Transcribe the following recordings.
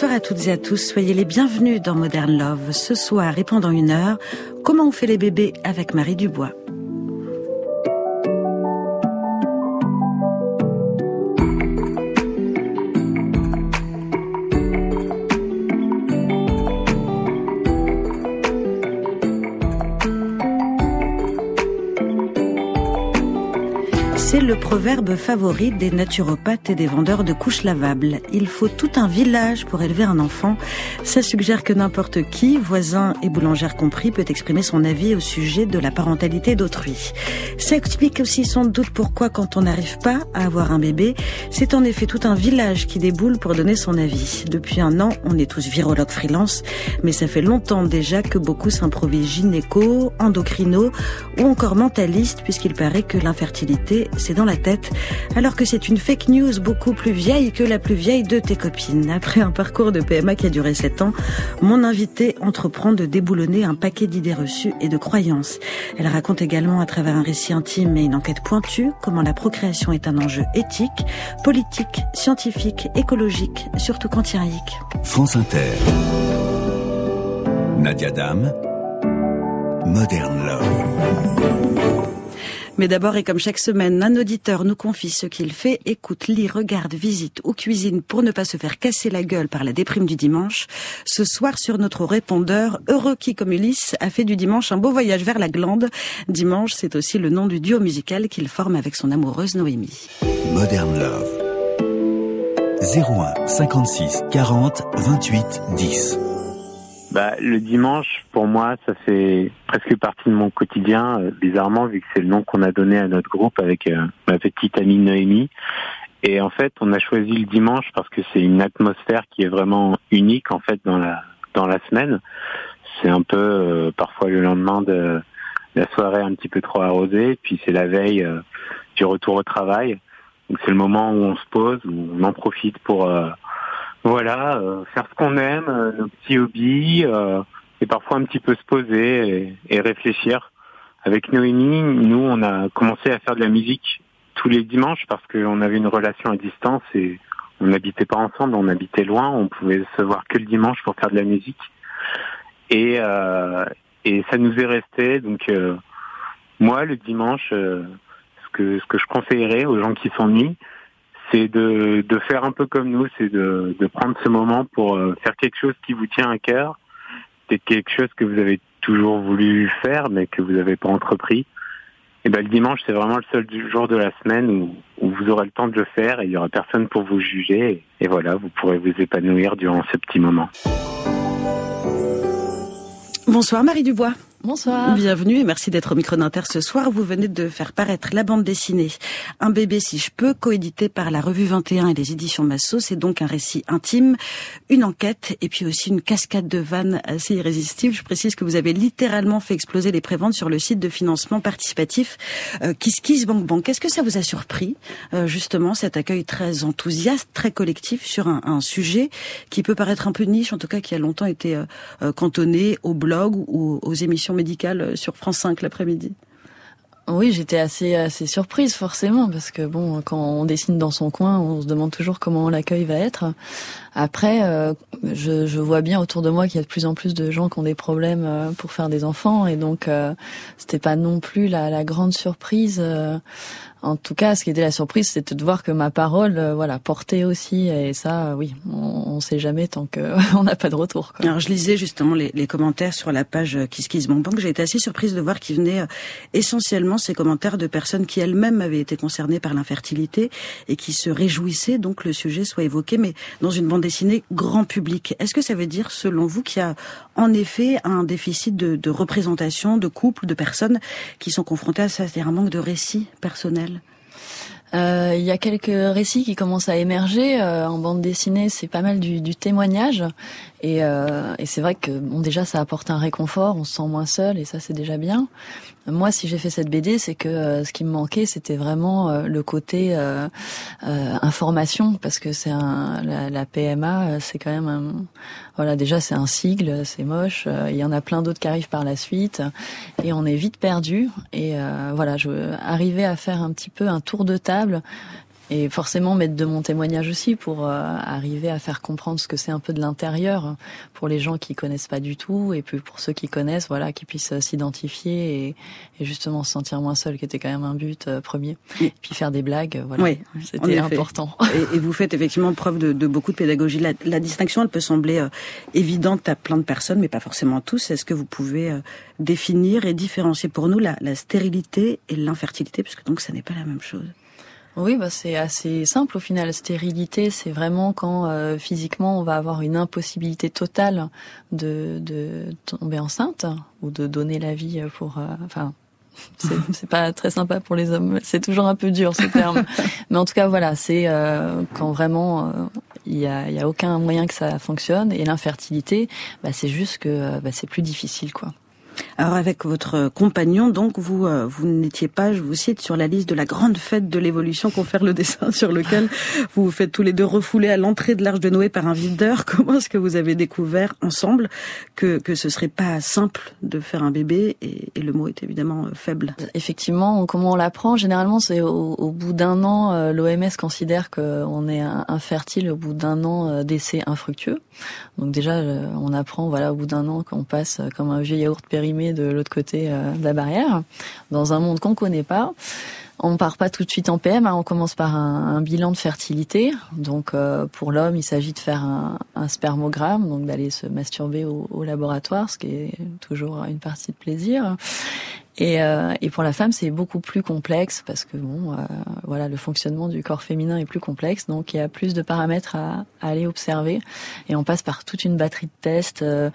Bonsoir à toutes et à tous, soyez les bienvenus dans Modern Love. Ce soir et pendant une heure, comment on fait les bébés avec Marie Dubois. Le proverbe favori des naturopathes et des vendeurs de couches lavables. Il faut tout un village pour élever un enfant. Ça suggère que n'importe qui, voisin et boulangère compris, peut exprimer son avis au sujet de la parentalité d'autrui. Ça explique aussi sans doute pourquoi quand on n'arrive pas à avoir un bébé, c'est en effet tout un village qui déboule pour donner son avis. Depuis un an, on est tous virologues freelance, mais ça fait longtemps déjà que beaucoup s'improvisent gynéco, endocrino ou encore mentaliste puisqu'il paraît que l'infertilité, c'est la tête, alors que c'est une fake news beaucoup plus vieille que la plus vieille de tes copines. Après un parcours de PMA qui a duré 7 ans, mon invité entreprend de déboulonner un paquet d'idées reçues et de croyances. Elle raconte également à travers un récit intime et une enquête pointue comment la procréation est un enjeu éthique, politique, scientifique, écologique, surtout quantiérique. France Inter. Nadia Dame. Modern Love. Mais d'abord, et comme chaque semaine, un auditeur nous confie ce qu'il fait, écoute, lit, regarde, visite ou cuisine pour ne pas se faire casser la gueule par la déprime du dimanche. Ce soir, sur notre répondeur, heureux qui, comme Ulysse, a fait du dimanche un beau voyage vers la glande. Dimanche, c'est aussi le nom du duo musical qu'il forme avec son amoureuse Noémie. Modern Love. 01 56 40 28 10 bah, le dimanche, pour moi, ça fait presque partie de mon quotidien, euh, bizarrement, vu que c'est le nom qu'on a donné à notre groupe avec euh, ma petite amie Noémie. Et en fait, on a choisi le dimanche parce que c'est une atmosphère qui est vraiment unique, en fait, dans la, dans la semaine. C'est un peu, euh, parfois, le lendemain de la soirée un petit peu trop arrosée, puis c'est la veille du retour au travail. Donc c'est le moment où on se pose, où on en profite pour voilà, euh, faire ce qu'on aime, euh, nos petits hobbies, euh, et parfois un petit peu se poser et, réfléchir. Avec Noémie, nous, on a commencé à faire de la musique tous les dimanches parce qu'on avait une relation à distance et on n'habitait pas ensemble, on habitait loin, on pouvait se voir que le dimanche pour faire de la musique. Et, et ça nous est resté. Donc moi, le dimanche, ce que ce que je conseillerais aux gens qui s'ennuient, c'est de, de faire un peu comme nous, c'est de, de prendre ce moment pour euh, faire quelque chose qui vous tient à cœur, c'est quelque chose que vous avez toujours voulu faire mais que vous n'avez pas entrepris. Et ben le dimanche c'est vraiment le seul jour de la semaine où, vous aurez le temps de le faire et il y aura personne pour vous juger et voilà vous pourrez vous épanouir durant ce petit moment. Bonsoir Marie Dubois. Bonsoir. Bienvenue et merci d'être au micro d'Inter ce soir. Vous venez de faire paraître la bande dessinée Un bébé si je peux, coédité par la revue 21 et les éditions Masso. C'est donc un récit intime, une enquête et puis aussi une cascade de vannes assez irrésistible. Je précise que vous avez littéralement fait exploser les préventes sur le site de financement participatif euh, Kiss Bank Bank. Est-ce que ça vous a surpris euh, justement cet accueil très enthousiaste, très collectif sur un, sujet qui peut paraître un peu niche, en tout cas qui a longtemps été euh cantonné au blog ou aux émissions médicale euh, sur France 5 l'après-midi. Oui, j'étais assez assez surprise forcément parce que bon, quand on dessine dans son coin, on se demande toujours comment l'accueil va être. Après, euh, je, vois bien autour de moi qu'il y a de plus en plus de gens qui ont des problèmes euh, pour faire des enfants et donc euh, c'était pas non plus la grande surprise. En tout cas, ce qui était la surprise, c'était de voir que ma parole, euh, voilà, portait aussi. Et ça, oui, on, ne sait jamais tant qu'on n'a pas de retour. Quoi. Alors, je lisais justement les, commentaires sur la page Kiss Kiss Bank. J'ai été assez surprise de voir qu'ils venaient euh, essentiellement ces commentaires de personnes qui elles-mêmes avaient été concernées par l'infertilité et qui se réjouissaient donc que le sujet soit évoqué, mais dans une bande dessinée grand public. Est-ce que ça veut dire, selon vous, qu'il y a en effet un déficit de, représentation de couples, de personnes qui sont confrontées à ça, c'est-à-dire un manque de récits personnels euh, il y a quelques récits qui commencent à émerger euh, en bande dessinée. C'est pas mal du, témoignage et, euh, et c'est vrai que bon déjà ça apporte un réconfort, on se sent moins seul et ça c'est déjà bien. Moi, si j'ai fait cette BD, c'est que euh, ce qui me manquait, c'était vraiment euh, le côté euh, information, parce que c'est un la, la PMA, c'est quand même un, voilà déjà c'est un sigle, c'est moche. Il y en a plein d'autres qui arrivent par la suite et on est vite perdu. Et voilà, je arriver à faire un petit peu un tour de table et forcément mettre de mon témoignage aussi pour euh, arriver à faire comprendre ce que c'est un peu de l'intérieur pour les gens qui connaissent pas du tout et puis pour ceux qui connaissent, voilà, qui puissent euh, s'identifier et, et, justement se sentir moins seul, qui était quand même un but euh, premier. Et puis faire des blagues, voilà, oui, c'était important. Et, et, vous faites effectivement preuve de, de beaucoup de pédagogie. La, la, distinction, elle peut sembler évidente à plein de personnes, mais pas forcément à tous. Est-ce que vous pouvez définir et différencier pour nous la, la stérilité et l'infertilité, puisque donc ça n'est pas la même chose oui, bah c'est assez simple au final. Stérilité, c'est vraiment quand euh, physiquement on va avoir une impossibilité totale de, de tomber enceinte ou de donner la vie pour. Euh, enfin, c'est pas très sympa pour les hommes. C'est toujours un peu dur ce terme. Mais en tout cas, voilà, c'est euh, quand vraiment il y a, y a aucun moyen que ça fonctionne. Et l'infertilité, bah, c'est juste que bah, c'est plus difficile, quoi. Alors avec votre compagnon, donc vous euh, vous n'étiez pas, je vous cite, sur la liste de la grande fête de l'évolution confère le dessin sur lequel vous vous faites tous les deux refouler à l'entrée de l'Arche de Noé par un videur. Comment est-ce que vous avez découvert ensemble que que ce serait pas simple de faire un bébé et, et le mot est évidemment euh, faible? Effectivement, comment on l'apprend? Généralement, c'est au, bout d'un an. Euh, L'OMS considère qu'on est infertile au bout d'un an d'essai infructueux. Donc déjà, on apprend voilà au bout d'un an qu'on passe comme un vieux yaourt périmé de l'autre côté euh, de la barrière, dans un monde qu'on connaît pas. On part pas tout de suite en PM, hein. on commence par un, bilan de fertilité. Donc euh, pour l'homme, il s'agit de faire un, spermogramme, donc d'aller se masturber au, laboratoire, ce qui est toujours une partie de plaisir. Et, euh, et, pour la femme, c'est beaucoup plus complexe parce que bon, euh, voilà, le fonctionnement du corps féminin est plus complexe, donc il y a plus de paramètres à, à aller observer. Et on passe par toute une batterie de tests, euh,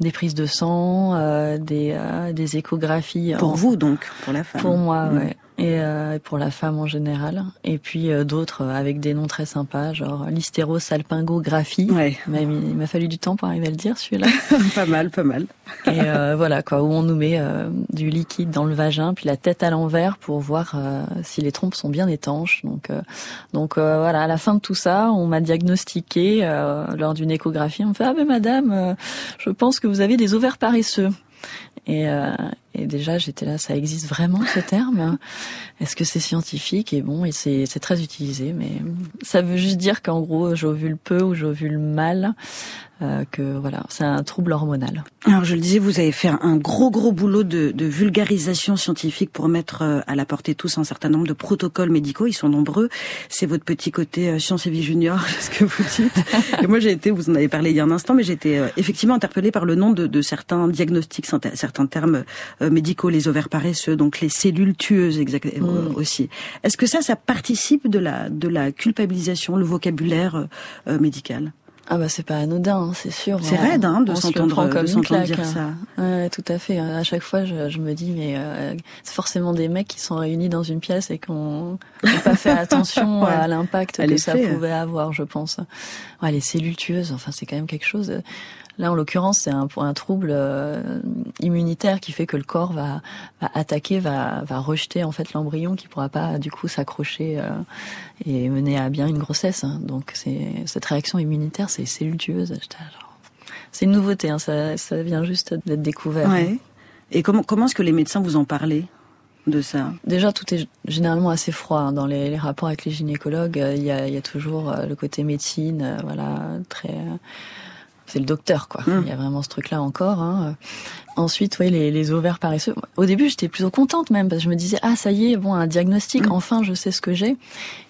des prises de sang, euh, des, euh, des échographies. Pour vous donc, pour la femme. Pour moi, mmh. ouais et euh, pour la femme en général. Et puis euh, d'autres euh, avec des noms très sympas, genre l'hystérosalpingographie. Ouais. Il m'a fallu du temps pour arriver à le dire celui-là. pas mal, pas mal. et euh, voilà quoi, où on nous met du liquide dans le vagin, puis la tête à l'envers pour voir si les trompes sont bien étanches. Donc, donc voilà, à la fin de tout ça, on m'a diagnostiqué lors d'une échographie. On me fait ah mais madame, je pense que vous avez des ovaires paresseux. Et, euh, et déjà, j'étais là, ça existe vraiment ce terme? Est-ce que c'est scientifique? Et bon, et c'est très utilisé, mais ça veut juste dire qu'en gros, j'ovule peu ou j'ovule mal. Euh, que voilà, c'est un trouble hormonal. Alors je le disais, vous avez fait un gros gros boulot de, de vulgarisation scientifique pour mettre euh, à la portée tous un certain nombre de protocoles médicaux. Ils sont nombreux. C'est votre petit côté euh, science et vie junior, ce que vous dites. et moi j'ai été, vous en avez parlé il y a un instant, mais j'ai été effectivement interpellée par le nom de, de certains diagnostics, certains termes médicaux, les ovaires paresseux, donc les cellules tueuses exactement mm. aussi. Est-ce que ça, ça participe de la de la culpabilisation, le vocabulaire médical? Ah bah c'est pas anodin, hein, c'est sûr. C'est raide hein, de s'entendre dire ça. Ouais, tout à fait. À chaque fois, je, je me dis mais euh, c'est forcément des mecs qui sont réunis dans une pièce et qui n'ont pas fait attention à l'impact que ça pouvait avoir, je pense. Ouais, les cellules tueuses, enfin c'est quand même quelque chose. Là, en l'occurrence, c'est un, un trouble euh, immunitaire qui fait que le corps va, va attaquer, va, va, rejeter en fait l'embryon qui pourra pas du coup s'accrocher euh, et mener à bien une grossesse. Hein. Donc, c'est cette réaction immunitaire, c'est tueuses. C'est une nouveauté, hein, ça, ça, vient juste d'être découvert. Ouais. Et comment, comment est-ce que les médecins vous en parlaient de ça? Déjà, tout est généralement assez froid hein. dans les, les, rapports avec les gynécologues. Il y a, il y a toujours le côté médecine, voilà, très c'est le docteur, quoi. Hmm. Il y a vraiment ce truc-là encore. Hein. Ensuite, oui, les, les, ovaires paresseux. Au début, j'étais plutôt contente même parce que je me disais ah ça y est, bon un diagnostic, hmm. enfin je sais ce que j'ai.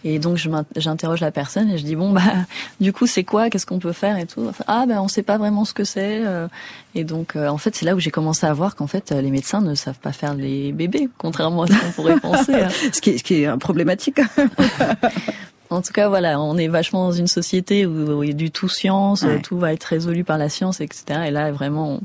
Et donc j'interroge la personne et je dis bon bah du coup c'est quoi, qu'est-ce qu'on peut faire et tout? ah ben on sait pas vraiment ce que c'est. Euh. Et donc euh, en fait c'est là où j'ai commencé à voir qu'en fait les médecins ne savent pas faire les bébés, contrairement à ce qu'on pourrait penser. Hein. ce qui est, ce qui est problématique. En tout cas, voilà, on est vachement dans une société où, il y a du tout science, tout va être résolu par la science, etc. Et là, vraiment, on,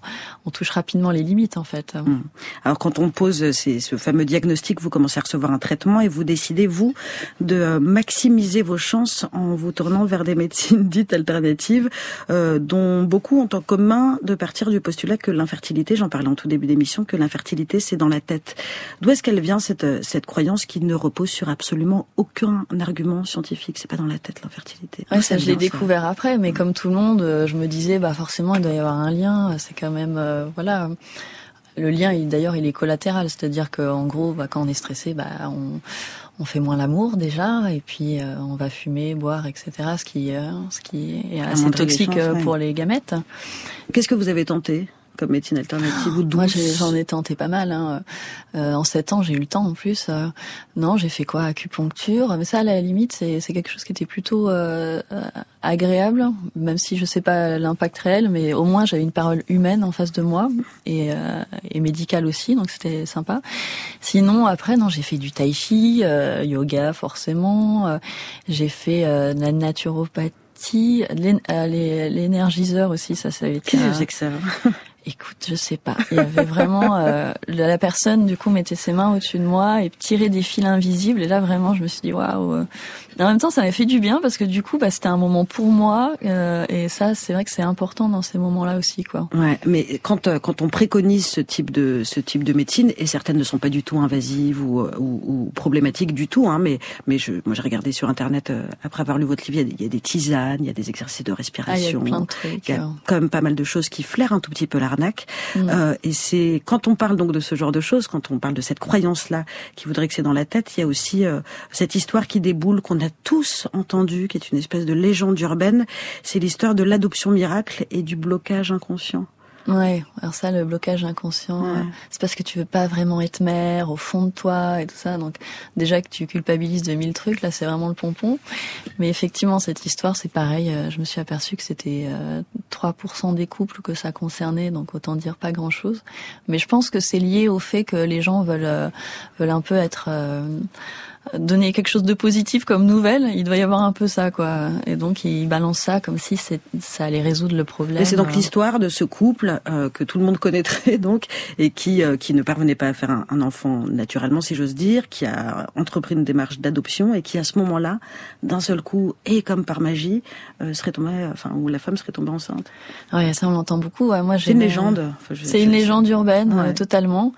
on touche rapidement les limites, en fait. Hmm. Alors, quand on pose ces, ce fameux diagnostic, vous commencez à recevoir un traitement et vous décidez, vous, de euh, maximiser vos chances en vous tournant vers des médecines dites alternatives, euh, dont beaucoup ont en commun de partir du postulat que l'infertilité, j'en parlais en tout début d'émission, que l'infertilité, c'est dans la tête. D'où est-ce qu'elle vient, cette, cette croyance qui ne repose sur absolument aucun argument scientifique? C'est pas dans la tête l'infertilité. Ouais, ça je l'ai découvert après, mais comme tout le monde, euh, je me disais bah forcément il doit y avoir un lien. C'est quand même euh, voilà. Le lien, d'ailleurs, il est collatéral, c'est-à-dire qu'en gros, bah, quand on est stressé, bah, on, on fait moins l'amour déjà, et puis on va fumer, boire, etc. Ce qui, ce qui est assez toxique pour les gamètes. Qu'est-ce que vous avez tenté? Comme médecine alternative ou douce Moi, j'en ai tenté pas mal. Hein. Euh, en sept ans, j'ai eu le temps en plus. Euh, non, j'ai fait quoi? Acupuncture. Mais ça, à la limite, c'est quelque chose qui était plutôt euh, agréable, même si je sais pas l'impact réel, mais au moins j'avais une parole humaine en face de moi et, et médicale aussi, donc c'était sympa. Sinon, après, non, j'ai fait du tai chi, yoga forcément. j'ai fait la naturopathie, l'énergiseur aussi, ça, ça avait été. Qu'est-ce que ça? Écoute, je sais pas. Il y avait vraiment euh, la personne du coup mettait ses mains au-dessus de moi et tirait des fils invisibles. Et là vraiment, je me suis dit waouh. Euh. En même temps, ça m'a fait du bien parce que du coup, bah, c'était un moment pour moi. Euh, et ça, c'est vrai que c'est important dans ces moments-là aussi, quoi. Ouais, mais quand euh, quand on préconise ce type de ce type de médecine et certaines ne sont pas du tout invasives ou, ou, ou problématiques du tout, hein, mais mais je moi j'ai regardé sur internet après avoir lu votre livre, il y, a des, tisanes, il y a des exercices de respiration, ah, il y a plein de trucs, il y a quand même pas mal de choses qui flairent un tout petit peu la Mm. Euh, et c'est quand on parle donc de ce genre de choses, quand on parle de cette croyance-là qui voudrait que c'est dans la tête, il y a aussi euh, cette histoire qui déboule qu'on a tous entendue, qui est une espèce de légende urbaine. C'est l'histoire de l'adoption miracle et du blocage inconscient. Ouais, alors ça, le blocage inconscient, euh, c'est parce que tu veux pas vraiment être mère au fond de toi et tout ça. Donc déjà que tu culpabilises de mille trucs, là c'est vraiment le pompon. Mais effectivement, cette histoire, c'est pareil. Euh, je me suis aperçue que c'était 3% euh, des couples que ça concernait, donc autant dire pas grand-chose. Mais je pense que c'est lié au fait que les gens veulent veulent un peu être donner quelque chose de positif comme nouvelle, il doit y avoir un peu ça, quoi. Et donc, il balance ça comme si ça allait résoudre le problème. c'est donc l'histoire de ce couple euh, que tout le monde connaîtrait, donc, et qui euh, qui ne parvenait pas à faire un, un enfant naturellement, si j'ose dire, qui a entrepris une démarche d'adoption et qui, à ce moment-là, d'un seul coup, et comme par magie, euh, serait tombée, enfin, où la femme serait tombée enceinte. Ouais, ça on l'entend beaucoup. Ouais, moi, c'est une légende. c'est une légende urbaine, totalement.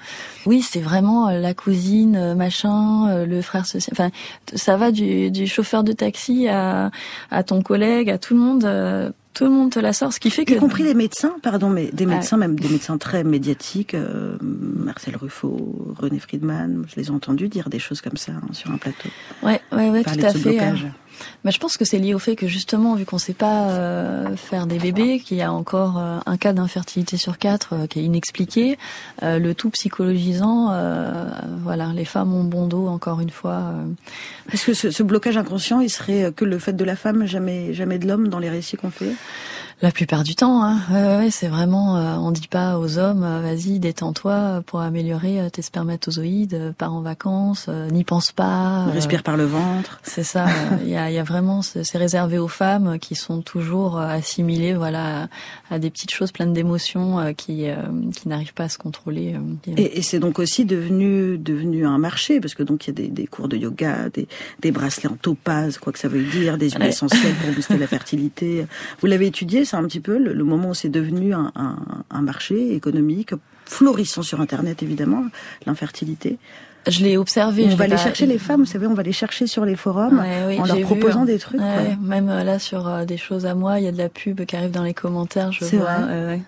Oui, c'est vraiment la cousine, machin, le frère Enfin, ça va du, du chauffeur de taxi à, à ton collègue, à tout le monde. Euh, tout le monde te la sort, ce qui fait que... Y compris les médecins, pardon, mais des médecins, même des médecins très médiatiques, euh, Marcel Ruffo, René Friedman, je les ai entendus dire des choses comme ça hein, sur un plateau. Ouais, ouais, ouais, tout à fait. Mais je pense que c'est lié au fait que justement, vu qu'on ne sait pas euh, faire des bébés, qu'il y a encore euh, un cas d'infertilité sur quatre euh, qui est inexpliqué, le tout psychologisant, voilà, les femmes ont bon dos encore une fois. Est-ce que ce, ce, blocage inconscient, il serait que le fait de la femme, jamais, jamais de l'homme dans les récits qu'on fait? La plupart du temps, hein. ouais, c'est vraiment, euh, on dit pas aux hommes, euh, vas-y, détends-toi pour améliorer euh, tes spermatozoïdes, pars en vacances, n'y pense pas. Respire par le ventre. C'est ça. Il y, a, y, a, vraiment, c'est réservé aux femmes qui sont toujours assimilées, voilà, à, des petites choses pleines d'émotions qui qui n'arrivent pas à se contrôler. Et, et c'est donc aussi devenu devenu un marché parce que donc il y a des, des cours de yoga, des, des bracelets en topaz, quoi que ça veut dire, des huiles essentielles pour booster la fertilité. Vous l'avez étudié c'est un petit peu le, moment où c'est devenu un, un, marché économique florissant sur Internet, évidemment, l'infertilité. Je l'ai observé. On va aller chercher les femmes, vous savez, on va les chercher sur les forums en leur proposant hein. des trucs. Même euh, là sur euh, des choses à moi, il y a de la pub qui arrive dans les commentaires. Je vois. Vrai.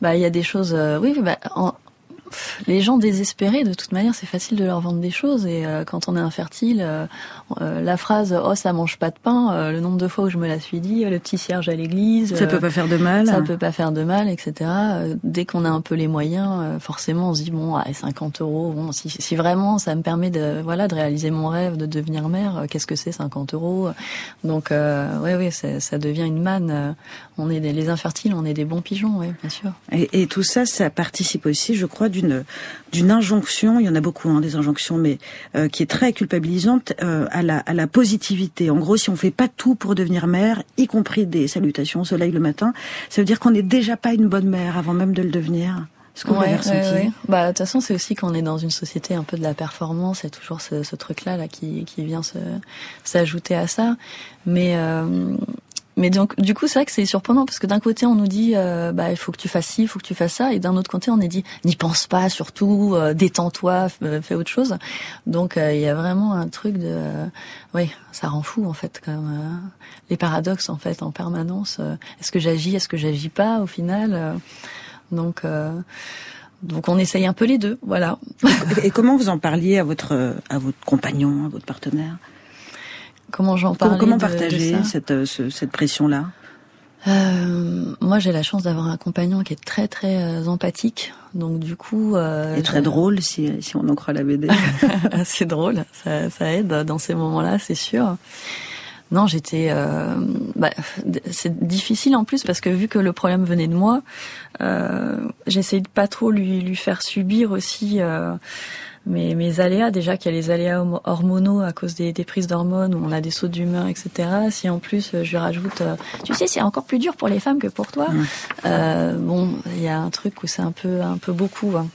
bah il y a des choses. Euh, oui, bah, en, les gens désespérés, de toute manière, c'est facile de leur vendre des choses. Et euh, quand on est infertile, euh, euh, la phrase "oh ça mange pas de pain", le nombre de fois où je me la suis dit, le petit cierge à l'église, ça peut pas faire de mal, ça peut pas faire de mal, etc. dès qu'on a un peu les moyens, forcément, on se dit bon, 50 euros, bon, si, si, vraiment ça me permet de voilà de réaliser mon rêve de devenir mère, qu'est-ce que c'est 50 euros? Donc oui, oui, ça devient une manne. on est des, les infertiles, on est des bons pigeons, oui, bien sûr. Et, et tout ça, ça participe aussi, je crois, du d'une injonction, il y en a beaucoup hein, des injonctions, mais euh, qui est très culpabilisante euh, à la à la positivité. En gros, si on fait pas tout pour devenir mère, y compris des salutations au soleil le matin, ça veut dire qu'on n'est déjà pas une bonne mère avant même de le devenir. Ce qu'on ouais, ouais, Bah, de toute façon, c'est aussi qu'on est dans une société un peu de la performance. A toujours ce, ce truc-là là qui, qui vient s'ajouter à ça. Mais euh, mais donc, du coup, c'est vrai que c'est surprenant parce que d'un côté, on nous dit, euh, bah, il faut que tu fasses ci, il faut que tu fasses ça, et d'un autre côté, on est dit, n'y pense pas, surtout, euh, détends-toi, euh, fais autre chose. Donc, il y a vraiment un truc de, oui, ça rend fou en fait, comme les paradoxes en fait en permanence. est-ce que j'agis, est-ce que j'agis pas au final Donc donc on essaye un peu les deux, voilà. Et comment vous en parliez à votre à votre compagnon, à votre partenaire? Comment j'en parle Comment partager cette cette pression là euh, moi, j'ai la chance d'avoir un compagnon qui est très très euh, empathique, donc du coup. Euh, et très drôle si si on en croit la BD. c'est drôle, ça, ça aide dans ces moments-là, c'est sûr. Non, j'étais. Euh, bah, c'est difficile en plus parce que vu que le problème venait de moi, euh, j'essayais de pas trop lui lui faire subir aussi. Euh, mes, mes aléas, déjà qu'il y a les aléas hormonaux à cause des, des prises d'hormones, où on a des sauts d'humeur, etc. Si en plus euh, je lui rajoute, euh, tu sais, c'est encore plus dur pour les femmes que pour toi. Euh, bon, il y a un truc où c'est un peu, un peu beaucoup. Hein.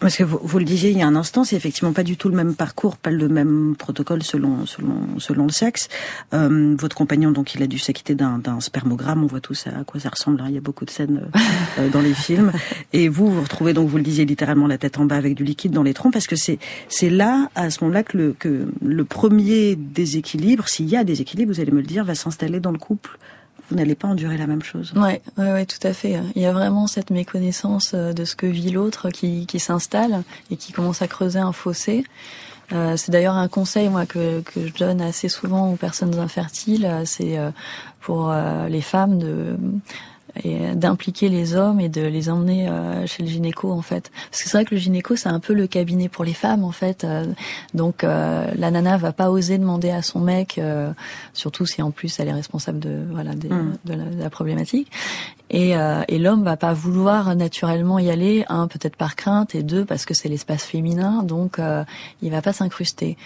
Parce que vous, vous, le disiez il y a un instant, c'est effectivement pas du tout le même parcours, pas le même protocole selon selon selon le sexe. Euh, votre compagnon, donc, il a dû s'acquitter d'un spermogramme. On voit tout ça, à quoi ça ressemble. Hein. Il y a beaucoup de scènes euh, dans les films. Et vous, vous retrouvez donc, vous le disiez littéralement, la tête en bas avec du liquide dans les troncs, parce que c'est c'est là, à ce moment-là, que le que le premier déséquilibre, s'il y a déséquilibre, vous allez me le dire, va s'installer dans le couple vous n'allez pas endurer la même chose. Ouais, ouais, ouais, tout à fait. Il y a vraiment cette méconnaissance euh, de ce que vit l'autre qui, qui s'installe et qui commence à creuser un fossé. Euh, c'est d'ailleurs un conseil moi que, que je donne assez souvent aux personnes infertiles, euh, c'est euh, pour les femmes de et d'impliquer les hommes et de les emmener euh, chez le gynéco en fait. Parce que c'est vrai que le gynéco c'est un peu le cabinet pour les femmes en fait euh, donc euh, la nana va pas oser demander à son mec surtout si en plus elle est responsable de voilà mm. de, la, de la, problématique. Et, et l'homme va pas vouloir naturellement y aller un peut-être par crainte et deux parce que c'est l'espace féminin. Donc il va pas s'incruster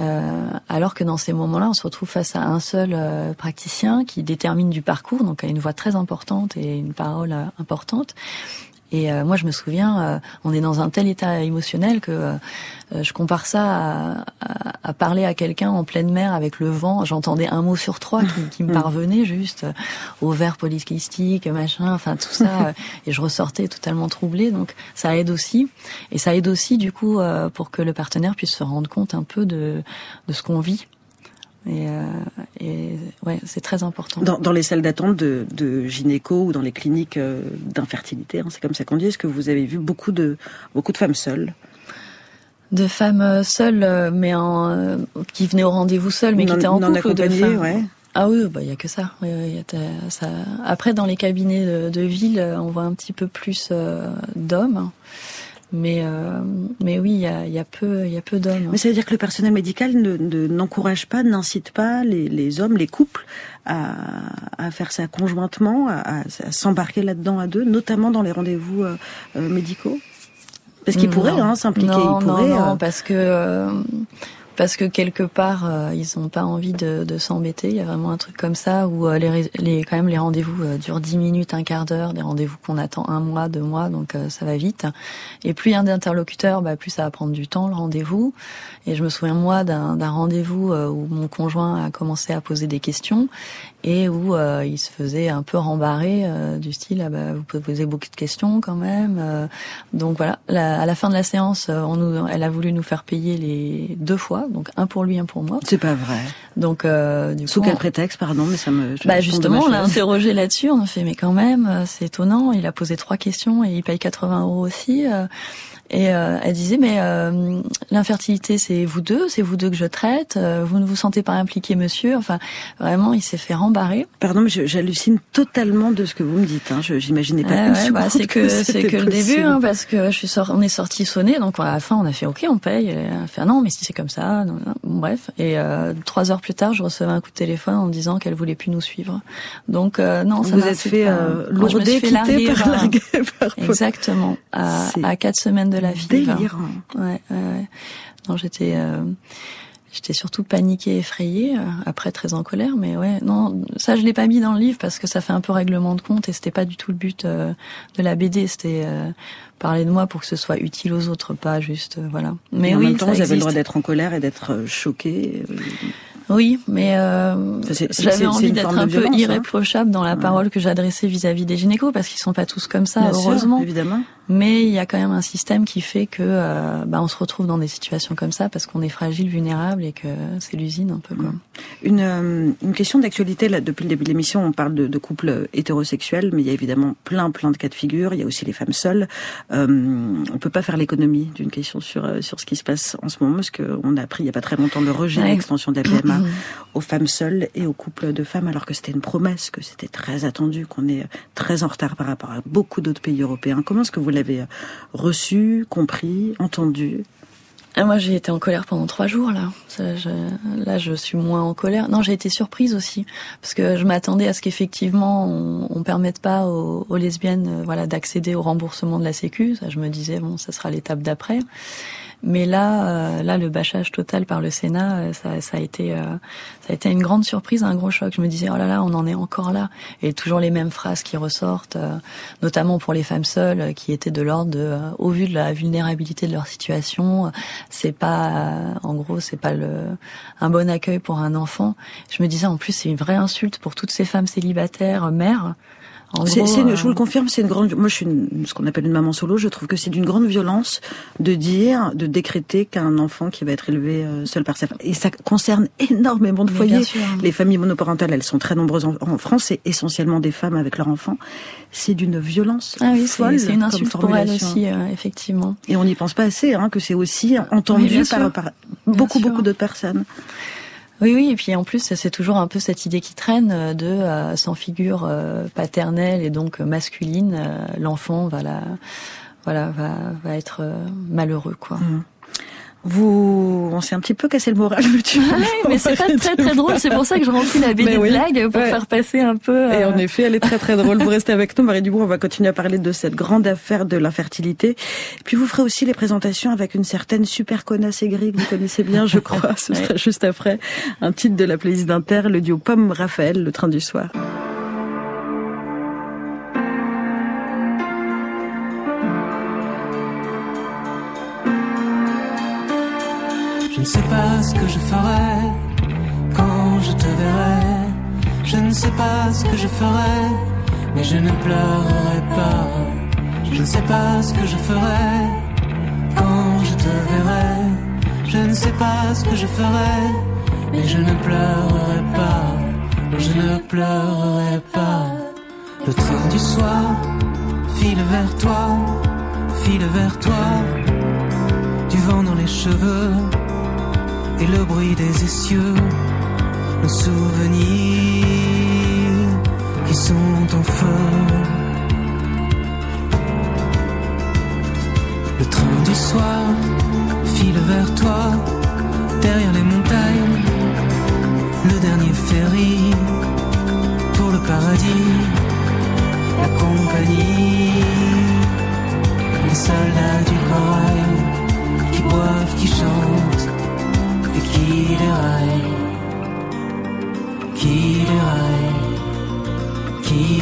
euh, alors que dans ces moments-là, on se retrouve face à un seul euh, praticien qui détermine du parcours, donc a une voix très importante et une parole euh, importante. Et moi, je me souviens, on est dans un tel état émotionnel que je compare ça à, à, parler à quelqu'un en pleine mer avec le vent. J'entendais un mot sur trois qui, qui me parvenait juste au verre polycystique, machin, enfin tout ça. et je ressortais totalement troublée. Donc ça aide aussi. Et ça aide aussi du coup pour que le partenaire puisse se rendre compte un peu de, de ce qu'on vit. Et, euh, et ouais, c'est très important. Dans, dans les salles d'attente de, de, gynéco ou dans les cliniques euh, d'infertilité, hein, c'est comme ça qu'on dit. Est-ce que vous avez vu beaucoup de beaucoup de femmes seules? De femmes euh, seules, mais en, qui venaient au rendez-vous seules, mais qui étaient en couple de femmes. Ouais. Ah oui, bah il y a que ça. y a ça. Après, dans les cabinets de, de, ville, on voit un petit peu plus d'hommes. Mais euh, mais oui, il y a, y a, peu il y a peu d'hommes. Mais ça veut dire que le personnel médical ne, n'encourage pas, n'incite pas les, les hommes, les couples à, à faire ça conjointement, à, à s'embarquer là-dedans à deux, notamment dans les rendez-vous euh, euh médicaux? Parce qu'ils pourraient hein, s'impliquer. Non, ils pourraient, non, non, parce que euh, parce que quelque part euh, ils n'ont pas envie de, s'embêter. Il y a vraiment un truc comme ça où euh, les, quand même les rendez-vous euh, durent 10 minutes, un quart d'heure, des rendez-vous qu'on attend un mois, deux mois, donc ça va vite. Et plus il y a d'interlocuteurs, bah, plus ça va prendre du temps le rendez-vous. Et je me souviens moi d'un rendez-vous où mon conjoint a commencé à poser des questions et où il se faisait un peu rembarrer du style ah bah, vous pouvez poser beaucoup de questions quand même. donc voilà, la, à la fin de la séance, on nous, elle a voulu nous faire payer les deux fois donc un pour lui, un pour moi. C'est pas vrai. Donc euh, du Sous quel prétexte, pardon, mais ça me. Bah justement, on l'a interrogé là-dessus. On a fait mais quand même, euh, c'est étonnant. Il a posé trois questions et il paye 80 euros aussi. Euh, et euh, elle disait, mais euh, l'infertilité, c'est vous deux, c'est vous deux que je traite. Euh, vous ne vous sentez pas impliqué, monsieur. Enfin, vraiment, il s'est fait rembarrer. Pardon, mais j'hallucine totalement de ce que vous me dites. Hein. J'imaginais pas. Ah, ouais, bah, c'est que, c'est que le début, hein, parce que je suis on est sorti sonner, donc à la fin, on a fait OK, on paye. elle a fait ah non, mais si c'est comme ça, non, non. bref. Et trois heures plus tard, je recevais un coup de téléphone en me disant qu'elle voulait plus nous suivre. Donc non, ça vous êtes fait lourder, quitter par, larguer, par Exactement. À, à quatre semaines de de la vie. Délirant. Ouais, ouais. Non, j'étais, euh, j'étais surtout paniquée, effrayée. Euh, après, très en colère, mais ouais, non, ça je l'ai pas mis dans le livre parce que ça fait un peu règlement de compte et c'était pas du tout le but euh, de la BD. C'était euh, parler de moi pour que ce soit utile aux autres, pas juste, voilà. Mais en oui, même temps, vous avez le droit d'être en colère et d'être choqué. Oui, mais euh, j'avais envie d'être un peu hein. irréprochable dans la parole que j'adressais vis-à-vis des gynécos parce qu'ils sont pas tous comme ça, Bien heureusement. évidemment. Mais il y a quand même un système qui fait que euh, bah, on se retrouve dans des situations comme ça parce qu'on est fragile, vulnérable et que c'est l'usine un peu. Quoi. Mm. Une, euh, une question d'actualité là depuis le début de l'émission, on parle de, de, couples hétérosexuels, mais il y a évidemment plein plein de cas de figure. Il y a aussi les femmes seules. Euh, on peut pas faire l'économie d'une question sur euh, sur ce qui se passe en ce moment parce qu'on a appris il y a pas très longtemps le rejet, ouais. l'extension de la PMA aux femmes seules et aux couples de femmes, alors que c'était une promesse, que c'était très attendu, qu'on est très en retard par rapport à beaucoup d'autres pays européens. Comment est-ce que vous l'avez reçu, compris, entendu? Ah, moi, j'ai été en colère pendant trois jours là. Je, là, je suis moins en colère. Non, j'ai été surprise aussi parce que je m'attendais à ce qu'effectivement on, on permette pas aux, lesbiennes, euh, voilà, d'accéder au remboursement de la Sécu. Je me disais bon, ça sera l'étape d'après. Mais là, euh, là, le bâchage total par le Sénat, euh, ça, ça, a été, euh, ça a été une grande surprise, un gros choc. Je me disais, oh là là, on en est encore là. Et toujours les mêmes phrases qui ressortent, notamment pour les femmes seules, qui étaient de l'ordre de, au vu de la vulnérabilité de leur situation, c'est pas, en gros, c'est pas le, un bon accueil pour un enfant. Je me disais, en plus, c'est une vraie insulte pour toutes ces femmes célibataires, mères, une, je vous le confirme, c'est une grande. Moi, je suis une, ce qu'on appelle une maman solo. Je trouve que c'est d'une grande violence de dire, de décréter qu'un enfant qui va être élevé euh, seul par sa femme. Et ça concerne énormément de foyers. Les familles monoparentales, elles sont très nombreuses en, en France. C'est essentiellement des femmes avec leurs enfants. C'est d'une violence ah oui, folle. C'est une insulte pour elles aussi, euh, effectivement. Et on n'y pense pas assez, hein, que c'est aussi entendu par, par, beaucoup, beaucoup d'autres personnes. Oui, oui, et puis en plus, c'est toujours un peu cette idée qui traîne euh, de euh, sans figure euh, paternelle et donc masculine, l'enfant va la, voilà, va, va être malheureux, quoi. Mmh. Vous, on s'est un petit peu cassé le moral, tu ah mais c'est pas très très drôle. C'est pour ça que je remplis la BD oui. blague pour ouais. faire passer un peu. Euh... Et en effet, elle est très très drôle. Vous restez avec nous, Marie Dubois. On va continuer à parler de cette grande affaire de l'infertilité. Puis vous ferez aussi les présentations avec une certaine super connasse aigrie que vous connaissez bien, je crois. Ce sera ouais. juste après un titre de la playlist d'Inter, le duo Pomme Raphaël, le train du soir. Je ne sais pas ce que je ferai quand je te verrai. Je ne sais pas ce que je ferai, mais je ne pleurerai pas. Je ne sais pas ce que je ferai quand je te verrai. Je ne sais pas ce que je ferai, mais je ne pleurerai pas. Je ne pleurerai pas. Le train du soir file vers toi, file vers toi. Du vent dans les cheveux et le bruit des essieux, nos souvenirs qui sont en feu. Le train du soir file vers toi, derrière les montagnes, le dernier ferry pour le paradis, la compagnie, les soldats du corail qui boivent, qui chantent qui déraille, qui qui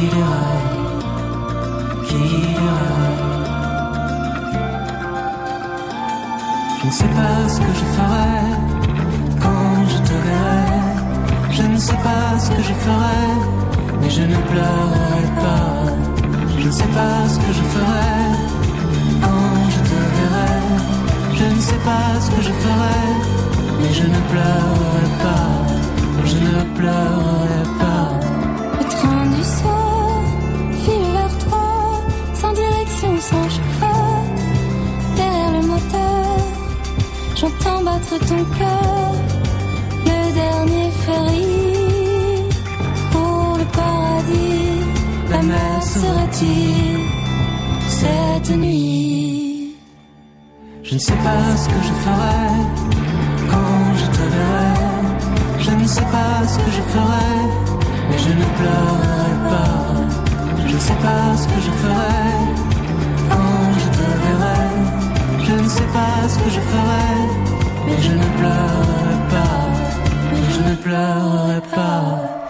qui. Je ne sais pas ce que je ferai quand je te verrai. Je ne sais pas ce que je ferai, mais je ne pleurerai pas. Je ne sais pas ce que je ferai quand je te verrai. Je ne sais pas ce que je ferai mais je ne pleurerai pas, je ne pleurerai pas. Le train du soir file vers toi, sans direction, sans chauffeur. Derrière le moteur, j'entends battre ton cœur. Le dernier ferry pour le paradis. La mer sera-t-il cette nuit? Je ne sais pas ce que je ferai je ne sais pas ce que je ferai, mais je ne pleurerai pas. Je ne sais pas ce que je ferai quand je te verrai. Je ne sais pas ce que je ferai, mais je ne pleurerai pas. Mais je ne pleurerai pas.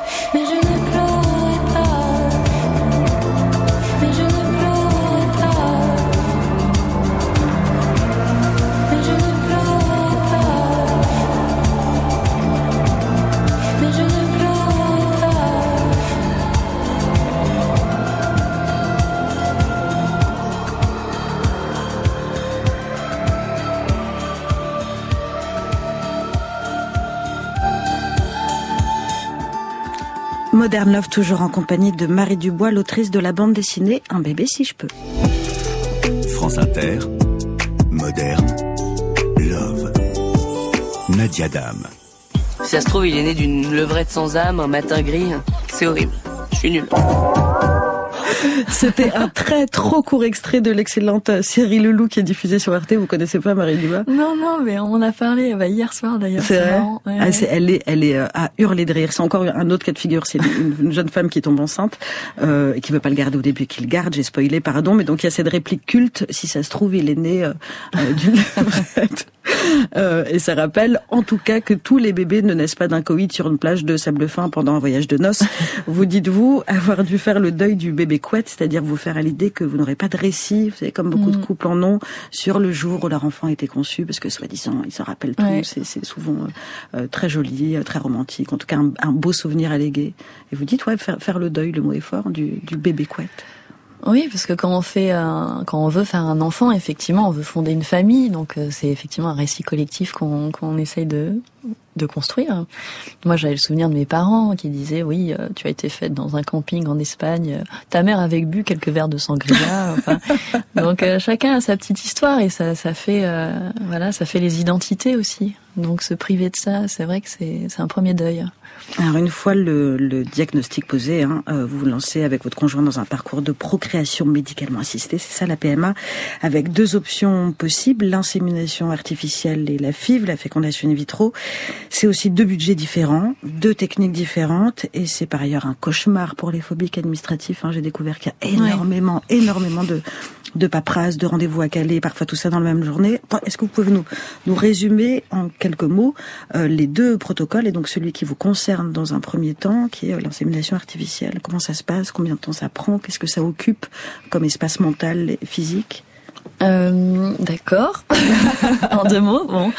Modern Love, toujours en compagnie de Marie Dubois, l'autrice de la bande dessinée Un bébé si je peux. France Inter, moderne, love. Nadia Dame. Si ça se trouve, il est né d'une levrette sans âme, un matin gris. C'est horrible. Je suis nul. C'était un très trop court extrait de l'excellente série Loulou qui est diffusée sur RT. Vous connaissez pas Marie Dubois Non, non, mais on en a parlé bah, hier soir d'ailleurs. C'est vrai? Ouais, Ah, c'est- elle est, elle est euh, à hurler de rire. C'est encore un autre cas de figure. C'est une, une jeune femme qui tombe enceinte euh, et qui veut pas le garder au début, qui le garde. J'ai spoilé, pardon. Mais donc il y a cette réplique culte. Si ça se trouve, il est né euh, euh, d'une. Euh, et ça rappelle, en tout cas, que tous les bébés ne naissent pas d'un coït sur une plage de sable fin pendant un voyage de noces. Vous dites-vous avoir dû faire le deuil du bébé couette, c'est-à-dire vous faire à l'idée que vous n'aurez pas de récit, vous savez, comme beaucoup de Mm. couples en ont, sur le jour où leur enfant a été conçu, parce que soi-disant, ils se rappellent tout. Ouais. C'est, souvent euh, euh, très joli, euh, très romantique, en tout cas un, un beau souvenir à léguer. Et vous dites, ouais, faire, faire le deuil, le mot est fort, du, du bébé couette. Oui, parce que quand on fait, un, quand on veut faire un enfant, effectivement, on veut fonder une famille, donc euh, c'est effectivement un récit collectif qu'on qu'on essaye de de construire. Moi, j'avais le souvenir de mes parents qui disaient oui, euh, tu as été faite dans un camping en Espagne, ta mère avait bu quelques verres de sangria. enfin, donc euh, chacun a sa petite histoire et ça, ça fait, euh, voilà, ça fait les identités aussi. Donc se priver de ça, c'est vrai que c'est c'est un premier deuil. Alors une fois le, le diagnostic posé, hein, euh, vous vous lancez avec votre conjoint dans un parcours de procréation médicalement assistée, c'est ça la PMA, avec deux options possibles, l'insémination artificielle et la FIV, la fécondation in vitro. C'est aussi deux budgets différents, deux techniques différentes, et c'est par ailleurs un cauchemar pour les phobiques administratifs. Hein. J'ai découvert qu'il y a énormément, énormément de, de paperasse, de rendez-vous à caler, parfois tout ça dans la même journée. Est-ce que vous pouvez nous, nous résumer en quelques mots euh, les deux protocoles et donc celui qui vous concerne dans un premier temps, qui est euh, l'insémination artificielle. Comment ça se passe? Combien de temps ça prend? Qu'est-ce que ça occupe comme espace mental et physique? Euh, D'accord. en deux mots, bon.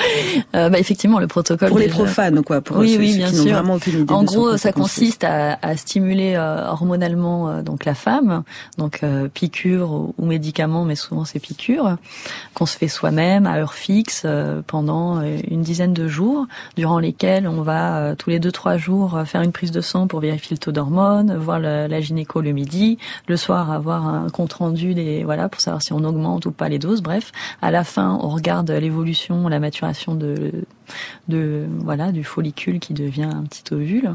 Euh, bah, effectivement, le protocole. Pour les profanes, quoi, pour Oui, ceux, oui, ceux bien qui sûr. vraiment aucune idée. En gros, ça consiste. à, à stimuler euh, hormonalement euh, donc la femme, donc euh, piqûre ou, ou médicament, mais souvent c'est piqûre, qu'on se fait soi-même à heure fixe pendant une dizaine de jours, durant lesquels on va tous les deux trois jours faire une prise de sang pour vérifier le taux d'hormones, voir le- la gynéco le midi, le soir avoir un compte rendu des voilà pour savoir si on augmente ou pas les doses. Bref, à la fin, on regarde l'évolution, la maturation de de voilà du follicule qui devient un petit ovule.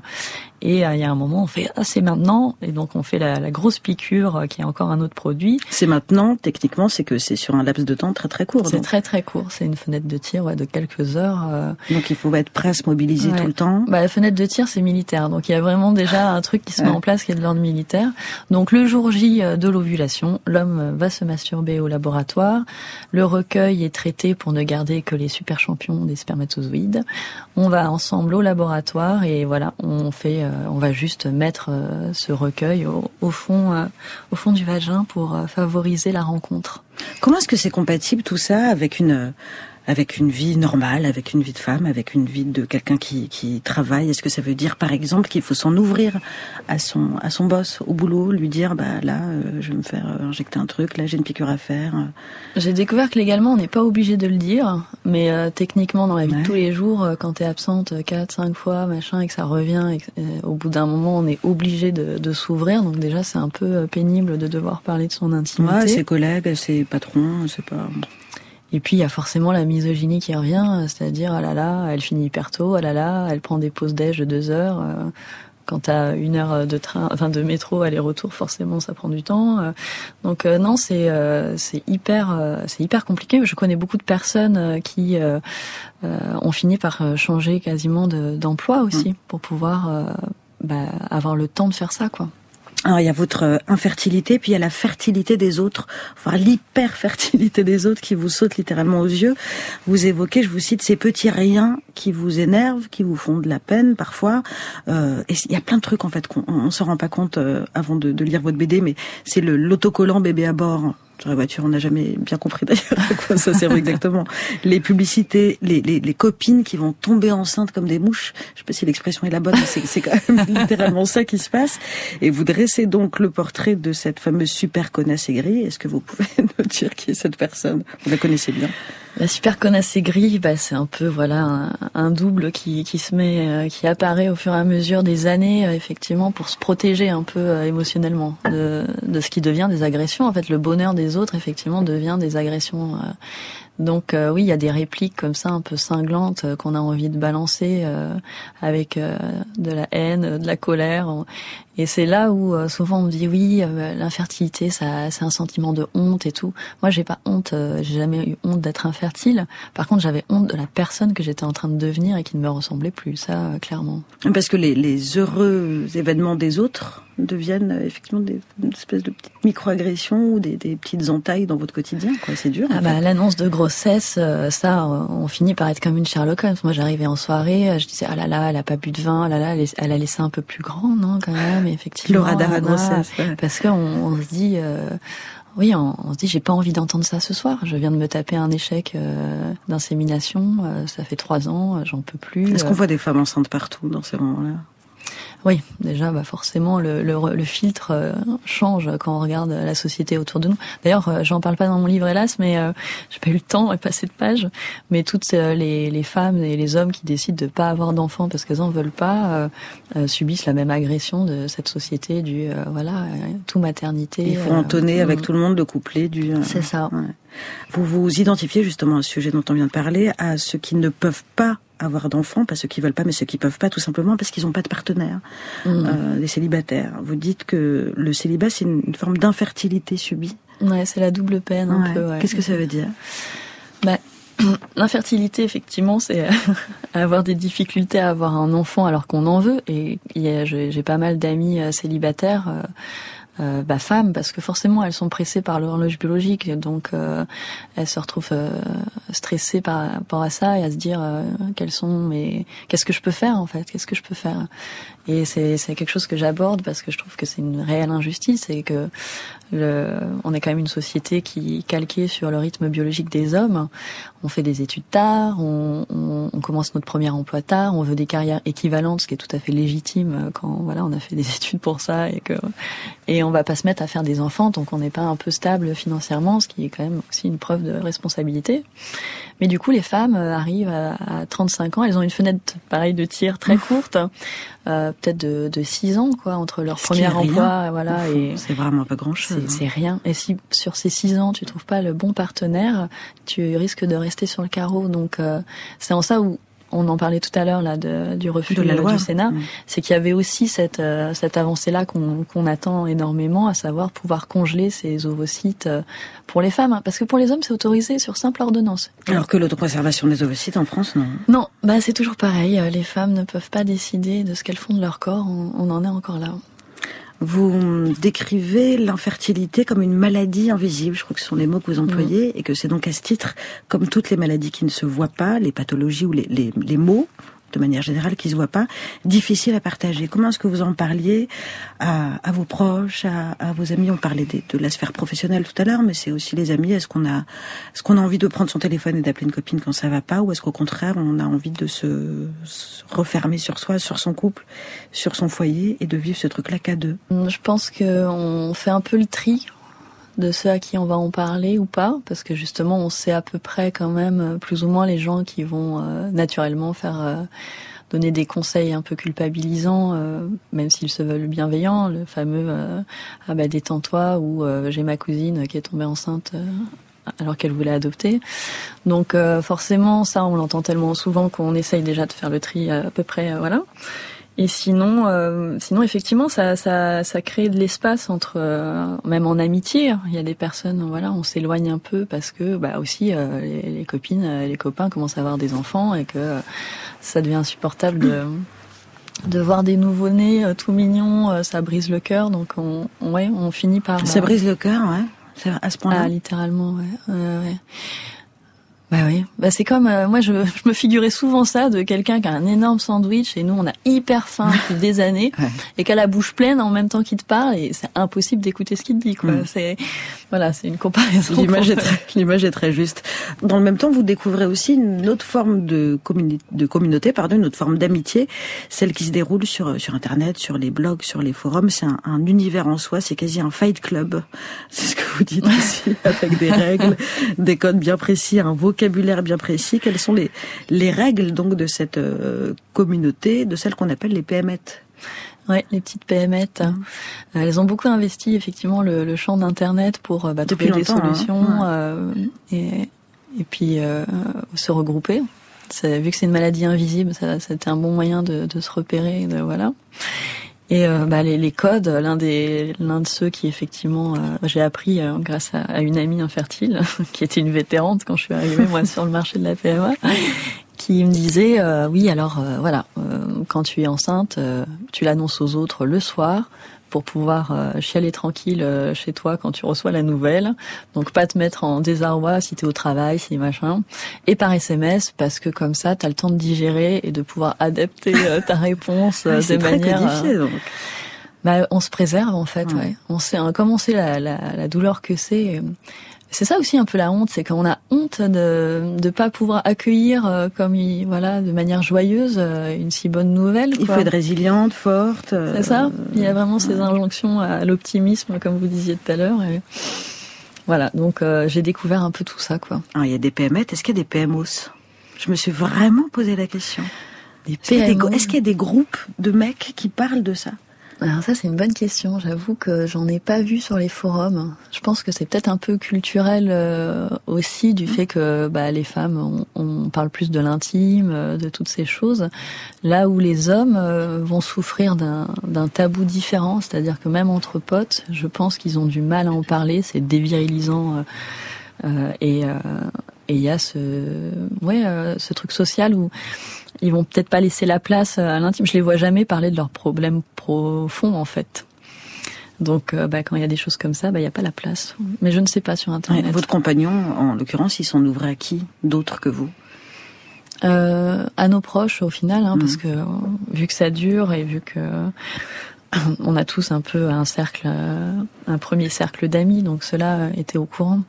Et euh, il y a un moment on fait ah c'est maintenant. Et donc on fait la, la grosse piqûre euh, qui est encore un autre produit. C'est maintenant, techniquement, c'est que c'est sur un laps de temps très très court. c'est très très court. C'est une fenêtre de tir ouais, de quelques heures euh. Donc il faut être prêt à se mobiliser Ouais. tout le temps. bah, la fenêtre de tir c'est militaire. Donc il y a vraiment déjà un truc qui se met en place qui est de l'ordre militaire. Donc le jour J de l'ovulation l'homme va se masturber au laboratoire. Le recueil est traité pour ne garder que les super champions des spermatozoïdes on va ensemble au laboratoire et voilà, on fait, euh, on va juste mettre euh, ce recueil au, fond, euh, au fond du vagin pour favoriser la rencontre. Comment est-ce que c'est compatible tout ça avec une avec une vie normale, avec une vie de femme, avec une vie de quelqu'un qui, qui travaille Est-ce que ça veut dire, par exemple, qu'il faut s'en ouvrir à son à son boss au boulot, lui dire bah là, euh, je vais me faire euh, injecter un truc, là j'ai une piqûre à faire. euh. J'ai découvert que légalement, on n'est pas obligé de le dire, mais euh, techniquement, dans la vie Ouais. de tous les jours, quand t'es absente euh, quatre, cinq fois, machin, et que ça revient, et que, euh, au bout d'un moment, on est obligé de, de s'ouvrir. Donc déjà, c'est un peu pénible de devoir parler de son intimité. Ouais, ses collègues, ses patrons, c'est pas. Et puis il y a forcément la misogynie qui revient, euh, c'est-à-dire ah là là, elle finit hyper tôt, ah là là, elle prend des pauses déj de deux heures. euh, Quand t'as une heure de train, enfin de métro aller-retour, forcément ça prend du temps. euh. Donc euh, non, c'est euh, c'est hyper euh, c'est hyper compliqué. Je connais beaucoup de personnes qui ont fini par changer quasiment de- d'emploi aussi pour pouvoir bah, avoir le temps de faire ça quoi. Alors il y a votre euh, infertilité, puis il y a la fertilité des autres, enfin l'hyperfertilité des autres qui vous saute littéralement aux yeux. Vous évoquez, je vous cite, ces petits riens qui vous énervent, qui vous font de la peine parfois. Euh, il y a plein de trucs en fait qu'on on, on se rend pas compte euh, avant de, de lire votre BD, mais c'est l'autocollant bébé à bord. Sur la voiture, on n'a jamais bien compris d'ailleurs à quoi ça sert exactement. Les publicités, les, les, les copines qui vont tomber enceintes comme des mouches. Je sais pas si l'expression est la bonne, mais c'est c'est quand même littéralement ça qui se passe. Et vous dressez donc le portrait de cette fameuse super connasse aigrie. Est-ce que vous pouvez nous dire qui est cette personne? Vous la connaissez bien? La super connasse aigrie, bah, c'est un peu voilà un, double qui, qui se met, euh, qui apparaît au fur et à mesure des années, euh, effectivement, pour se protéger un peu euh, émotionnellement de, de ce qui devient des agressions. En fait, le bonheur des autres, effectivement, devient des agressions. euh. Donc oui, il y a des répliques comme ça un peu cinglantes qu'on a envie de balancer avec de la haine, de la colère. Et c'est là où euh, souvent on me dit oui, euh, l'infertilité, ça, c'est un sentiment de honte et tout. Moi, j'ai pas honte, euh, j'ai jamais eu honte d'être infertile. Par contre, j'avais honte de la personne que j'étais en train de devenir et qui ne me ressemblait plus. Ça, euh, clairement. Parce que les, les heureux événements des autres deviennent euh, effectivement des une espèce de petites microagressions ou des, des petites entailles dans votre quotidien. Quoi, c'est dur. Ah bah l'annonce de grossesse, euh, ça, on finit par être comme une Sherlock Holmes. Moi, j'arrivais en soirée, je disais ah là là, elle a pas bu de vin, ah là là, elle, a laissé un peu plus grand, non quand même, effectivement. le radar à grossesse. ouais. Parce qu'on on se dit, euh, oui, on, on se dit, j'ai pas envie d'entendre ça ce soir. Je viens de me taper un échec euh, d'insémination. euh, ça fait trois ans, j'en peux plus. Est-ce qu'on voit des femmes enceintes partout dans ces moments-là? Oui, déjà, bah forcément, le, le, le filtre euh, change quand on regarde la société autour de nous. D'ailleurs, euh, j'en parle pas dans mon livre, hélas, mais euh, j'ai pas eu le temps et pas assez de pages. Mais toutes euh, les, les femmes et les hommes qui décident de pas avoir d'enfants parce qu'elles en veulent pas euh, subissent la même agression de cette société du euh, voilà tout maternité. Il faut entonner avec mm. tout le monde le couplet du. C'est ça. ouais. Vous vous identifiez justement à ce sujet dont on vient de parler, à ceux qui ne peuvent pas avoir d'enfants, pas ceux qui veulent pas, mais ceux qui peuvent pas, tout simplement parce qu'ils n'ont pas de partenaire, Mm. euh, des célibataires. Vous dites que le célibat, c'est une, une forme d'infertilité subie. Ouais, c'est la double peine un Ouais. peu. ouais. Qu'est-ce que ça veut dire? L'infertilité, effectivement, c'est euh, avoir des difficultés à avoir un enfant alors qu'on en veut. Et j'ai pas mal d'amis euh, célibataires, euh, bah, femmes, parce que forcément elles sont pressées par l'horloge biologique, donc euh, elles se retrouvent euh, stressées par rapport à ça et à se dire euh, quels sont mes, qu'est-ce que je peux faire en fait, qu'est-ce que je peux faire? Et c'est quelque chose que j'aborde parce que je trouve que c'est une réelle injustice et que le, on est quand même une société qui est calquée sur le rythme biologique des hommes. On fait des études tard, on, on, on commence notre premier emploi tard, on veut des carrières équivalentes, ce qui est tout à fait légitime quand voilà on a fait des études pour ça et que et on va pas se mettre à faire des enfants tant qu'on n'est pas un peu stable financièrement, ce qui est quand même aussi une preuve de responsabilité. Mais du coup, les femmes euh, arrivent à, à 35 ans, elles ont une fenêtre pareil de tir très courte, euh, peut-être de, de 6 ans quoi entre leur premier emploi, voilà fond, et c'est vraiment pas grand-chose. c'est c'est rien. Et si sur ces six ans tu trouves pas le bon partenaire, tu risques de rester sur le carreau. Donc euh, c'est en ça où on en parlait tout à l'heure là de, du refus De la loi. du Sénat, Mm. c'est qu'il y avait aussi cette euh, cette avancée là qu'on qu'on attend énormément, à savoir pouvoir congeler ces ovocytes euh, pour les femmes, hein. parce que pour les hommes c'est autorisé sur simple ordonnance. Alors que l'autoconservation des ovocytes en France, non. Non, bah c'est toujours pareil. euh, Les femmes ne peuvent pas décider de ce qu'elles font de leur corps. On, on en est encore là. Vous décrivez l'infertilité comme une maladie invisible, je crois que ce sont les mots que vous employez, et que c'est donc à ce titre, comme toutes les maladies qui ne se voient pas, les pathologies ou les, les, les mots, de manière générale, qui se voient pas, difficile à partager. Comment est-ce que vous en parliez à, vos proches, à, vos amis? On parlait des- de, la sphère professionnelle tout à l'heure, mais c'est aussi les amis. Est-ce qu'on a, est-ce qu'on a envie de prendre son téléphone et d'appeler une copine quand ça va pas, ou est-ce qu'au contraire, on a envie de se, se refermer sur soi, sur son couple, sur son foyer, et de vivre ce truc-là qu'à deux? Je pense qu'on fait un peu le tri de ceux à qui on va en parler ou pas, parce que justement on sait à peu près quand même euh, plus ou moins les gens qui vont euh, naturellement faire euh, donner des conseils un peu culpabilisants, même s'ils se veulent bienveillants, le fameux ah bah détends-toi ou j'ai ma cousine qui est tombée enceinte. alors qu'elle voulait adopter. Donc forcément, ça, on l'entend tellement souvent qu'on essaye déjà de faire le tri à, peu près, voilà. Et sinon, euh, sinon effectivement, ça, ça, ça crée de l'espace entre, euh, même en amitié. Il y a des personnes, voilà, on s'éloigne un peu parce que, bah aussi, euh, les, les copines, euh, les copains commencent à avoir des enfants et que euh, ça devient insupportable de de voir des nouveaux-nés euh, tout mignons, euh, ça brise le cœur. Donc on, ouais, on finit par Ça brise le cœur, ouais. À ce point-là. ah, littéralement, ouais. ouais, ouais. Bah oui, bah c'est comme euh, moi je, je me figurais souvent ça de quelqu'un qui a un énorme sandwich et nous on a hyper faim depuis des années Ouais. et qui a la bouche pleine en même temps qu'il te parle et c'est impossible d'écouter ce qu'il te dit quoi. Mm. C'est Voilà, c'est une comparaison. L'image est, très, l'image est très juste. Dans le même temps, vous découvrez aussi une autre forme de, communauté, pardon, une autre forme d'amitié, celle qui se déroule sur, sur Internet, sur les blogs, sur les forums. C'est un, un univers en soi, c'est quasi un fight club. C'est ce que vous dites aussi, avec des règles, des codes bien précis, un vocabulaire bien précis. Quelles sont les, les règles donc de cette euh, communauté, de celle qu'on appelle les PMET Ouais, les petites PMET. Mmh. Euh, Elles ont beaucoup investi effectivement le, le champ d'internet pour euh, bah, trouver des hein. solutions euh, et, et puis euh, se regrouper. Vu que c'est une maladie invisible, ça, c'était un bon moyen de, de se repérer. De, voilà. Et euh, bah, les, codes, l'un des l'un de ceux qui effectivement euh, j'ai appris euh, grâce à, à une amie infertile qui était une vétérante quand je suis arrivée moi sur le marché de la PMA, qui me disait oui alors voilà quand tu es enceinte tu l'annonces aux autres le soir pour pouvoir euh, chialer tranquille euh, chez toi quand tu reçois la nouvelle. Donc pas te mettre en désarroi si t'es au travail, si machin. Et par SMS parce que comme ça t'as le temps de digérer et de pouvoir adapter euh, ta réponse Ah, de C'est très manière. euh, codifié, donc. bah, on se préserve en fait. Ouais. Ouais. On sait, hein, comme on sait la, la, la douleur que c'est. C'est ça aussi un peu la honte, c'est qu'on a honte de de pas pouvoir accueillir euh, comme il, voilà de manière joyeuse euh, une si bonne nouvelle. Il faut être résiliente, forte. euh, C'est ça. Il y a vraiment ces injonctions à l'optimisme, comme vous disiez tout à l'heure. et Voilà. Donc j'ai découvert un peu tout ça, quoi. Ah, il y a des PMET, est-ce qu'il y a des PMOs Je me suis vraiment posé la question. Est-ce qu'il y, y a des groupes de mecs qui parlent de ça? Alors ça c'est une bonne question. J'avoue que j'en ai pas vu sur les forums. Je pense que c'est peut-être un peu culturel euh, aussi du fait que bah, les femmes on, on parle plus de l'intime, euh, de toutes ces choses. Là où les hommes euh, vont souffrir d'un tabou différent, c'est-à-dire que même entre potes, je pense qu'ils ont du mal à en parler. C'est dévirilisant euh, euh, et euh, et il y a ce ouais ce truc social où ils vont peut-être pas laisser la place à l'intime. Je les vois jamais parler de leurs problèmes profonds en fait. Donc euh, bah, quand il y a des choses comme ça, bah, il n'y a pas la place. Mais je ne sais pas sur Ouais, internet. Votre compagnon, en l'occurrence, il s'en ouvrait à qui D'autres que vous? Euh, à nos proches au final, hein, Mhm. parce que euh, vu que ça dure et vu que on a tous un peu un cercle, euh, un premier cercle d'amis, donc cela était au courant.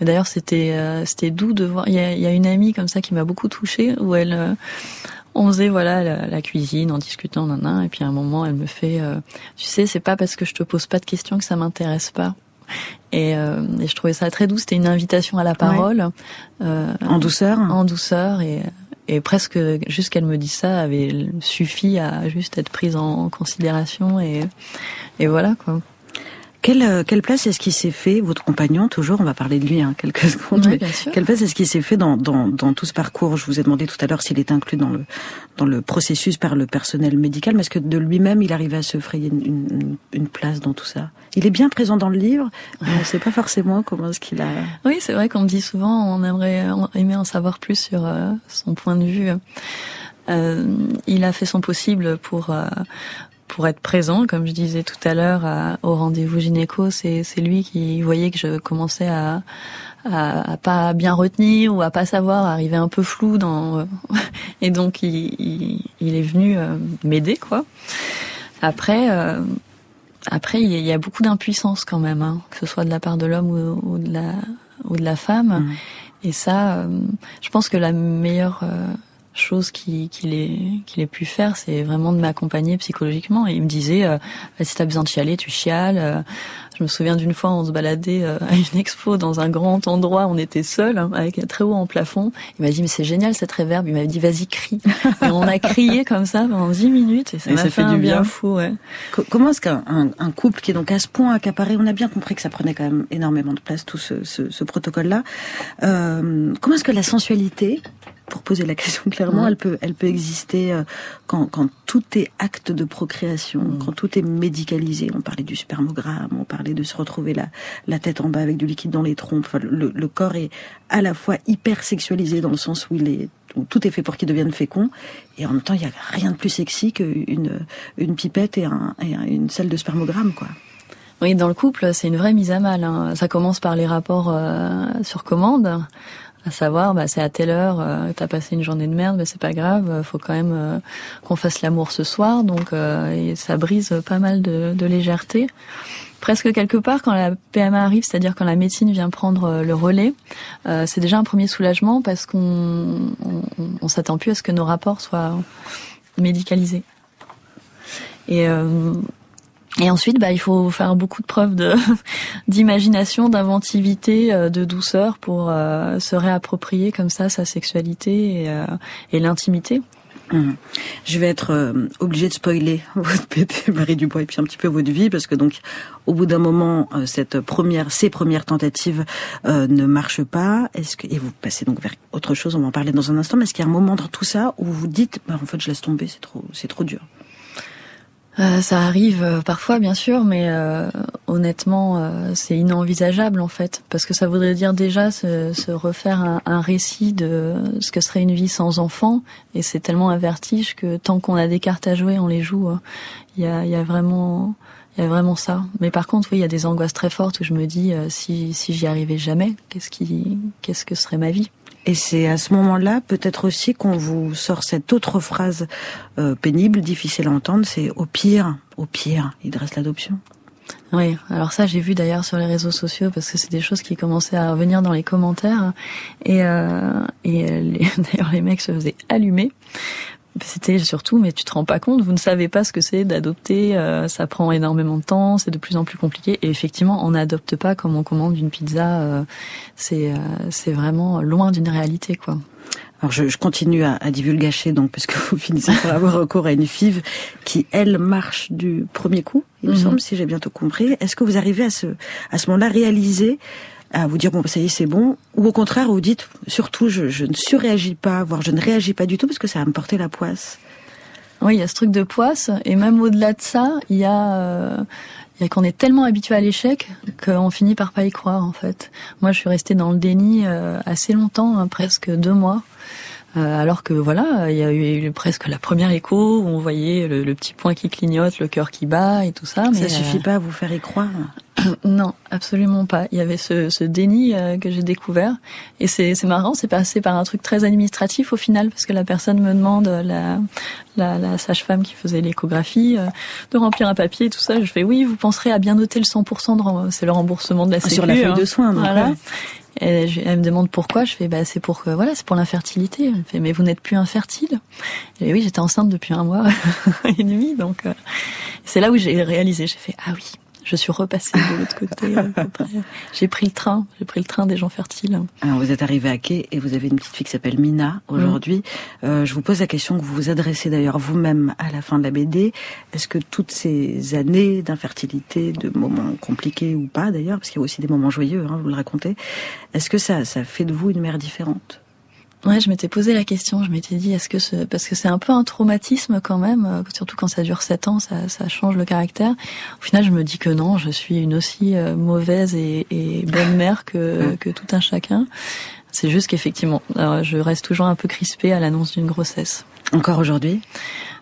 Mais d'ailleurs, c'était euh, c'était doux de voir. Il y a, il y a une amie comme ça qui m'a beaucoup touchée, où elle, euh, on faisait voilà la, la cuisine en discutant, nan, et puis à un moment, elle me fait, euh, tu sais, c'est pas parce que je te pose pas de questions que ça m'intéresse pas. Et, euh, et je trouvais ça très doux. C'était une invitation à la parole. Euh, En douceur en douceur et, et presque juste qu'elle me dise ça avait suffi à juste être prise en considération et, et voilà quoi. Quelle, euh, quelle place est-ce qu'il s'est fait, votre compagnon, toujours, on va parler de lui, hein, quelques secondes, sûr. quelle place est-ce qu'il s'est fait dans, dans, dans tout ce parcours? Je vous ai demandé tout à l'heure s'il est inclus dans le, dans le processus par le personnel médical, mais est-ce que de lui-même, il arrive à se frayer une, une, une place dans tout ça? Il est bien présent dans le livre, mais on ne sait pas forcément comment est-ce qu'il a... Oui, c'est vrai qu'on me dit souvent on aimerait on aimerait en savoir plus sur euh, son point de vue. Euh, il a fait son possible pour euh, pour être présent, comme je disais tout à l'heure au rendez-vous gynéco. C'est lui qui voyait que je commençais à, à à pas bien retenir ou à pas savoir, à arriver un peu flou dans et donc il, il, il est venu euh, m'aider quoi. Après. euh, après, il y a- beaucoup d'impuissance quand même, hein, que ce soit de la part de l'homme ou, ou de la ou de la femme. Mhm. Et ça, euh, je pense que la meilleure chose qu'il ait, qu'il ait pu faire, c'est vraiment de m'accompagner psychologiquement. Et il me disait, euh, si t'as besoin de chialer, tu chiales. Euh, je me souviens d'une fois, on se baladait euh, à une expo dans un grand endroit, on était seuls, hein, avec un très haut en plafond. Il m'a dit, mais c'est génial cette réverb. Il m'a dit, vas-y, crie. Et on a crié comme ça pendant dix minutes et ça Et m'a ça fait, fait un du bien bien. fou. Ouais. Comment est-ce qu'un un, un couple qui est donc à ce point accaparé, on a bien compris que ça prenait quand même énormément de place, tout ce, ce, ce protocole-là, euh, comment est-ce que la sensualité, pour poser la question clairement, elle peut, elle peut exister euh, quand, quand tout est acte de procréation, Mhm. quand tout est médicalisé. On parlait du spermogramme, on parlait de se retrouver la, la tête en bas avec du liquide dans les trompes. Enfin, le, le corps est à la fois hyper sexualisé dans le sens où il est où tout est fait pour qu'il devienne fécond, et en même temps, il n'y a rien de plus sexy qu'une une pipette et, un, et un- une salle de spermogramme, quoi. Oui, dans le couple, c'est une vraie mise à mal. hein. Ça commence par les rapports euh, sur commande. À savoir bah c'est à telle heure euh, t'as passé une journée de merde bah c'est pas grave euh, faut quand même euh, qu'on fasse l'amour ce soir. Donc et ça brise pas mal de, de, légèreté. Presque quelque part quand la PMA arrive c'est-à-dire quand la médecine vient prendre le relais c'est déjà un premier soulagement parce qu'on on, on s'attend plus à ce que nos rapports soient médicalisés. Et et ensuite, bah, il faut faire beaucoup de preuves d'imagination, d'inventivité, euh, de douceur pour euh, se réapproprier comme ça sa sexualité et, euh, l'intimité. Hum. Je vais être obligée de spoiler votre PT Marie Dubois et puis un petit peu votre vie parce que donc au bout d'un moment cette première ces premières tentatives ne marchent pas. Est-ce que et vous passez donc vers autre chose, on va en parler dans un instant. Mais est-ce qu'il y a un moment dans tout ça où vous vous dites bah, en fait je laisse tomber, c'est trop c'est trop dur. Euh, ça arrive euh, parfois, bien sûr, mais euh, honnêtement, c'est inenvisageable en fait, parce que ça voudrait dire déjà se, refaire un, un, récit de ce que serait une vie sans enfant, et c'est tellement un vertige que tant qu'on a des cartes à jouer, on les joue. Hein. Il y, a, y, a, vraiment, il y a vraiment ça. Mais par contre, oui, il y a des angoisses très fortes où je me dis si si j'y arrivais jamais, qu'est-ce qui, qu'est-ce que serait ma vie? Et c'est à ce moment-là, peut-être aussi, qu'on vous sort cette autre phrase euh, pénible, difficile à entendre, c'est au pire, au pire, il reste l'adoption. Oui, alors ça j'ai vu d'ailleurs sur les réseaux sociaux parce que c'est des choses qui commençaient à revenir dans les commentaires et, euh, et d'ailleurs les mecs se faisaient allumer c'était surtout, mais tu te rends pas compte, vous ne savez pas ce que c'est d'adopter, euh, ça prend énormément de temps, c'est de plus en plus compliqué. Et effectivement, on n'adopte pas comme on commande une pizza. Euh, c'est euh, c'est vraiment loin d'une réalité, quoi. Alors je, je continue à, à divulgacher donc parce que vous finissez par avoir recours à une FIV qui elle marche du premier coup, il me mhm. semble, si j'ai bientôt compris. Est-ce que vous arrivez à ce à ce moment-là réaliser à vous dire bon ça y est c'est bon. Ou au contraire vous dites surtout je, ne surréagis pas voire je ne réagis pas du tout parce que ça va me porter la poisse. Oui il y a ce truc de poisse. Et même au-delà de ça il y a euh, qu'on est tellement habitué à l'échec qu'on finit par pas y croire en fait. Moi je suis restée dans le déni euh, assez longtemps hein, presque deux mois alors que voilà, il y a eu presque la première écho où on voyait le, le petit point qui clignote, le cœur qui bat et tout ça. Mais ça suffit euh, pas à vous faire y croire. Non, absolument pas. Il y avait ce, ce déni euh, que j'ai découvert et c'est marrant, c'est passé par un truc très administratif au final parce que la personne me demande la la, la sage-femme qui faisait l'échographie de remplir un papier et tout ça. Je fais oui, vous penserez à bien noter le 100% de c'est le remboursement de la sécu. Sur la feuille hein. de soins. Donc voilà. Et elle me demande pourquoi. Je fais bah c'est pour voilà c'est pour l'infertilité. Elle me fait mais vous n'êtes plus infertile. Et oui j'étais enceinte depuis un mois et demi donc euh, c'est là où j'ai réalisé. J'ai fait ah oui je suis repassée de l'autre côté. j'ai pris le train, j'ai pris le train des gens fertiles. Alors vous êtes arrivé à quai et vous avez une petite fille qui s'appelle Mina aujourd'hui. Mmh. Euh, je vous pose la question que vous vous adressez d'ailleurs vous-même à la fin de la BD. Est-ce que toutes ces années d'infertilité, de moments compliqués ou pas d'ailleurs, parce qu'il y a aussi des moments joyeux, hein, vous le racontez, est-ce que ça, ça fait de vous une mère différente? Ouais, je m'étais posé la question. Je m'étais dit, est-ce que ce, parce que c'est un peu un traumatisme quand même, euh, surtout quand ça dure sept ans, ça, ça change le caractère. Au final, je me dis que non, je suis une aussi euh, mauvaise et, et bonne mère que, que tout un chacun. C'est juste qu'effectivement, je reste toujours un peu crispée à l'annonce d'une grossesse. Encore aujourd'hui?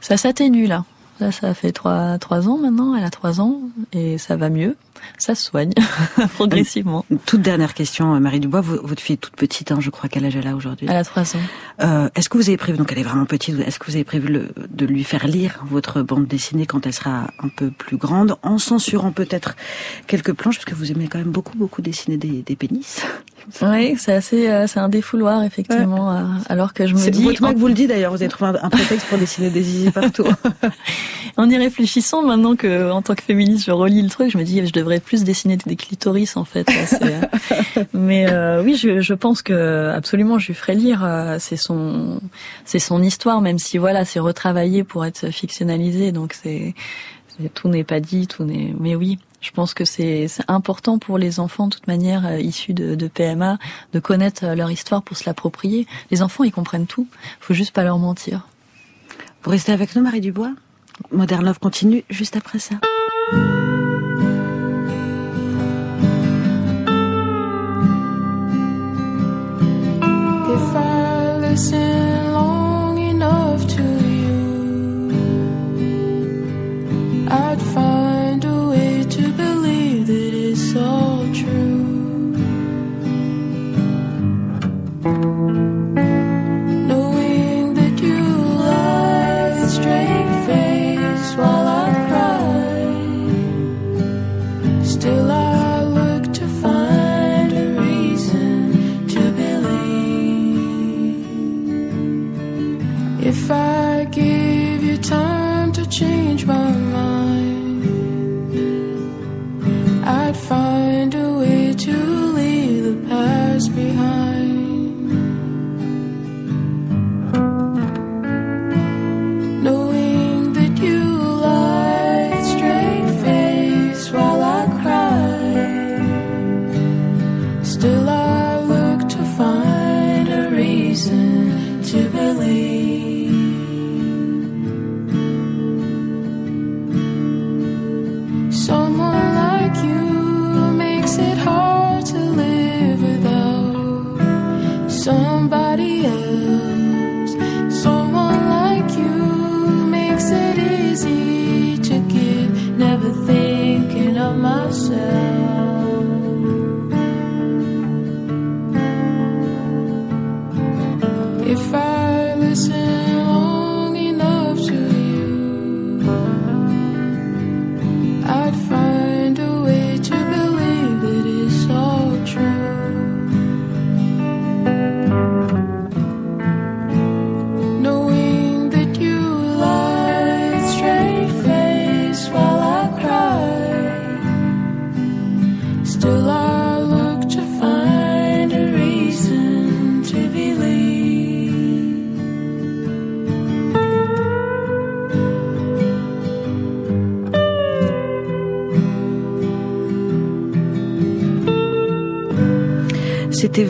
Ça s'atténue là. Là, ça fait trois, trois ans maintenant. Elle a trois ans et ça va mieux. Ça se soigne progressivement. Toute dernière question, euh, Marie Dubois. Votre fille est toute petite, hein, je crois. Quel âge elle a aujourd'hui Elle a trois ans. Euh, est-ce que vous avez prévu, donc elle est vraiment petite, est-ce que vous avez prévu le, de lui faire lire votre bande dessinée quand elle sera un peu plus grande, en censurant peut-être quelques planches, parce que vous aimez quand même beaucoup, beaucoup dessiner des, des pénis? Oui, c'est assez, euh, c'est un défouloir effectivement. Ouais. Euh, alors que je me dis, votre mec vous le dit d'ailleurs, vous avez trouvé un, un prétexte pour dessiner des zizi partout. en y réfléchissant, maintenant que en tant que féministe, je relis le truc, je me dis, je devrais plus dessiner des clitoris en fait. Euh, mais euh, oui, je, pense que absolument, je lui ferai lire. c'est son, c'est son histoire, même si voilà, c'est retravaillé pour être fictionnalisé, donc c'est tout n'est pas dit, tout n'est. Mais oui, je pense que c'est important pour les enfants, de toute manière, euh, issus de, de, PMA, de connaître euh, leur histoire pour se l'approprier. Les enfants, ils comprennent tout. Faut juste pas leur mentir. Vous restez avec nous, Marie Dubois? Modern Love continue juste après ça. I myself.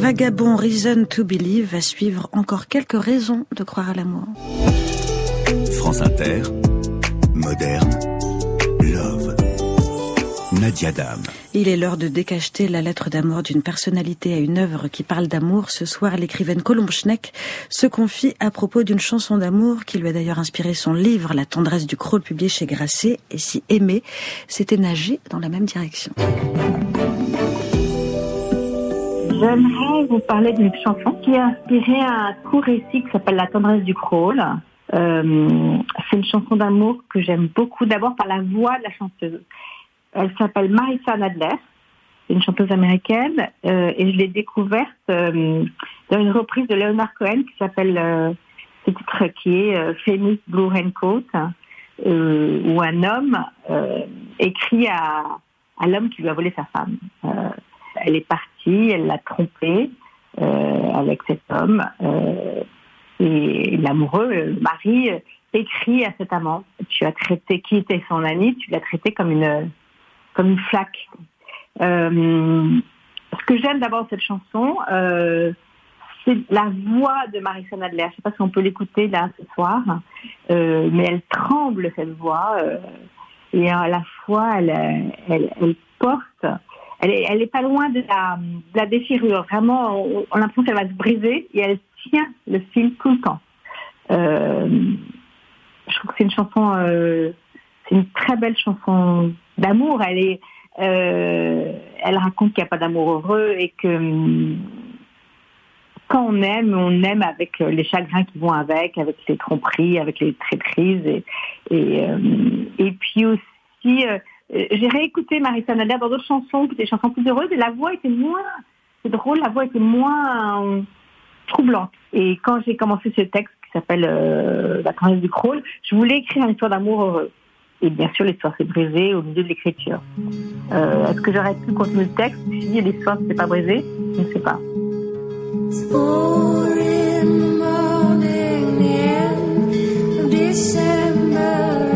Vagabond Reason to Believe à suivre encore quelques raisons de croire à l'amour. France Inter, moderne, love. Nadia Dame. Il est l'heure de décacheter la lettre d'amour d'une personnalité à une œuvre qui parle d'amour. Ce soir, l'écrivaine Colombe Schneck se confie à propos d'une chanson d'amour qui lui a d'ailleurs inspiré son livre La tendresse du crawl publié chez Grasset. Et si aimer, c'était nager dans la même direction. J'aimerais vous parler d'une chanson qui a inspiré un court récit qui s'appelle La tendresse du crawl. Euh, c'est une chanson d'amour que j'aime beaucoup, d'abord par la voix de la chanteuse. Elle s'appelle Marissa Nadler, c'est une chanteuse américaine, euh, et je l'ai découverte euh, dans une reprise de Leonard Cohen qui s'appelle euh, ce titre qui est euh, Famous Blue Raincoat, euh, où un homme écrit à, à l'homme qui lui a volé sa femme. Elle est partie, elle l'a trompé euh, avec cet homme. euh, et l'amoureux, le mari, euh, écrit à cet amant Tu as traité, qui était son ami, tu l'as traité comme une, comme une flaque. Ce que j'aime d'abord cette chanson, c'est la voix de Marissa Nadler. Je ne sais pas si on peut l'écouter là ce soir, mais elle tremble cette voix. et à la fois, elle, elle porte elle est, elle est pas loin de la, de la déchirure. Vraiment, on, a l'impression qu'elle va se briser et elle tient le fil tout le temps. Euh, je trouve que c'est une chanson, euh, c'est une très belle chanson d'amour. Elle est, euh, elle raconte qu'il n'y a pas d'amour heureux et que hum, quand on aime, on aime avec euh, les chagrins qui vont avec, avec les tromperies, avec les traîtrises et et, euh, et puis aussi. Euh, j'ai réécouté Marissa Nadler dans d'autres chansons, des chansons plus heureuses, et la voix était moins, c'est drôle, la voix était moins euh, troublante. Et quand j'ai commencé ce texte qui s'appelle euh, La tendresse du crawl, je voulais écrire une histoire d'amour heureux. Et bien sûr, l'histoire s'est brisée au milieu de l'écriture. Est-ce que j'aurais pu continuer le texte? Si l'histoire ne s'est pas brisée Je ne sais pas. Four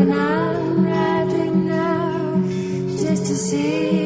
in see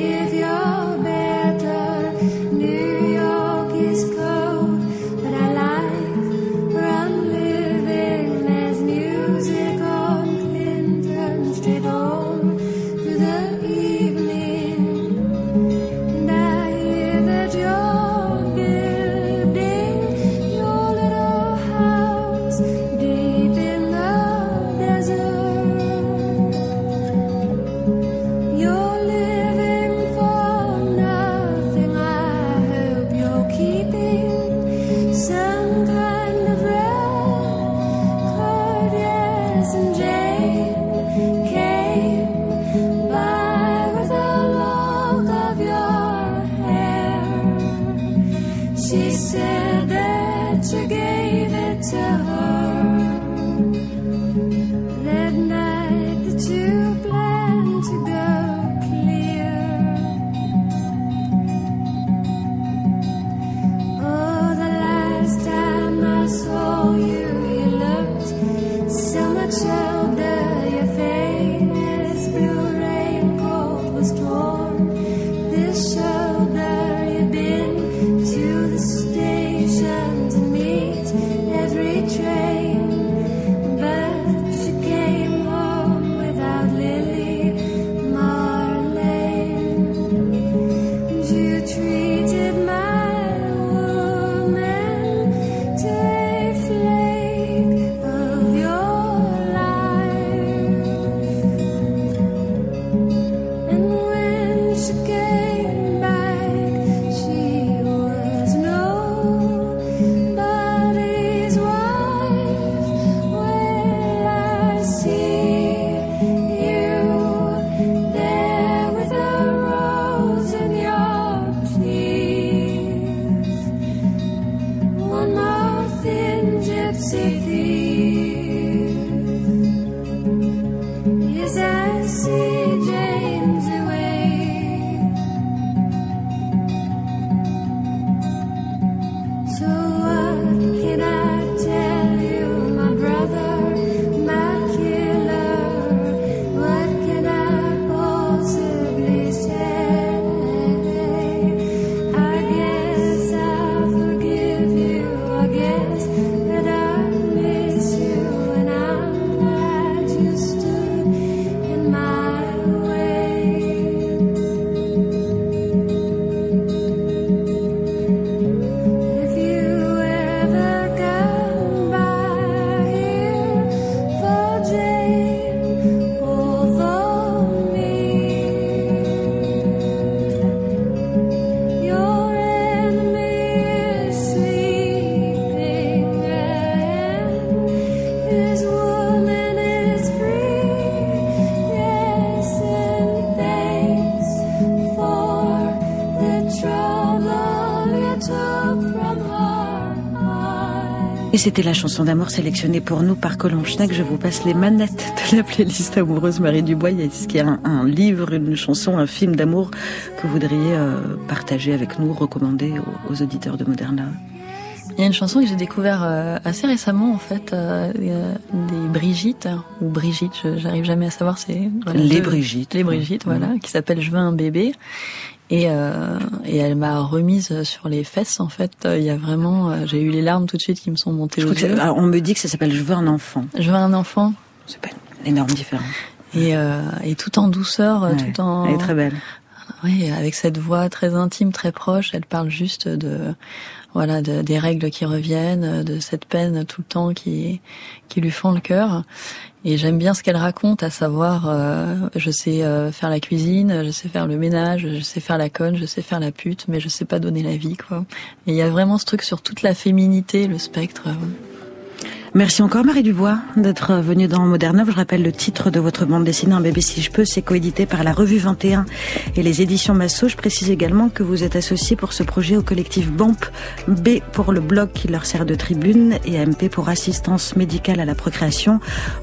c'était la chanson d'amour sélectionnée pour nous par Colomb Schneck. Je vous passe les manettes de la playlist amoureuse Marie Dubois. Est-ce qu'il y a un, livre, une chanson, un film d'amour que vous voudriez euh, partager avec nous, recommander aux, auditeurs de Moderna il y a une chanson que j'ai découvert euh, assez récemment en fait, euh, des Brigitte ou Brigitte, j'arrive jamais à savoir c'est les Brigitte, les Brigitte, voilà, mmh. qui s'appelle Je veux un bébé et, euh, et elle m'a remise sur les fesses en fait. Il y a vraiment, euh, j'ai eu les larmes tout de suite qui me sont montées aux yeux. on me dit que ça s'appelle Je veux un enfant. Je veux un enfant. C'est pas une énorme différence. Et, euh, et tout en douceur, tout en. Elle est très belle. Oui, avec cette voix très intime, très proche, elle parle juste de voilà de, des règles qui reviennent, de cette peine tout le temps qui qui lui fend le cœur. Et j'aime bien ce qu'elle raconte, à savoir, euh, je sais euh, faire la cuisine, je sais faire le ménage, je sais faire la conne, je sais faire la pute, mais je sais pas donner la vie, quoi. Et il y a vraiment ce truc sur toute la féminité, le spectre. Merci encore Marie Dubois d'être venue dans Moderne Je rappelle le titre de votre bande dessinée Un bébé si je peux, c'est coédité par la revue 21 et les éditions Massot. Je précise également que vous êtes associé pour ce projet au collectif BAMP, B pour le blog qui leur sert de tribune et MP pour assistance médicale à la procréation.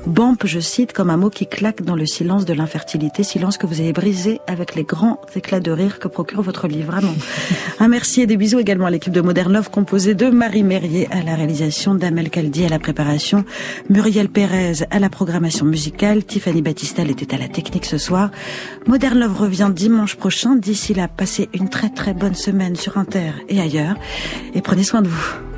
BAMP, je cite, comme un mot qui claque dans le silence de l'infertilité, silence que vous avez brisé avec les grands éclats de rire que procure votre livre. Vraiment. Un merci et des bisous également à l'équipe de Modern Love composée de Marie Mérier à la réalisation, d'Amel Caldi à la Muriel Pérez à la programmation musicale, Tiffany Battistel était à la technique ce soir. Modern Love revient dimanche prochain. D'ici là, passez une très très bonne semaine sur Inter et ailleurs et prenez soin de vous.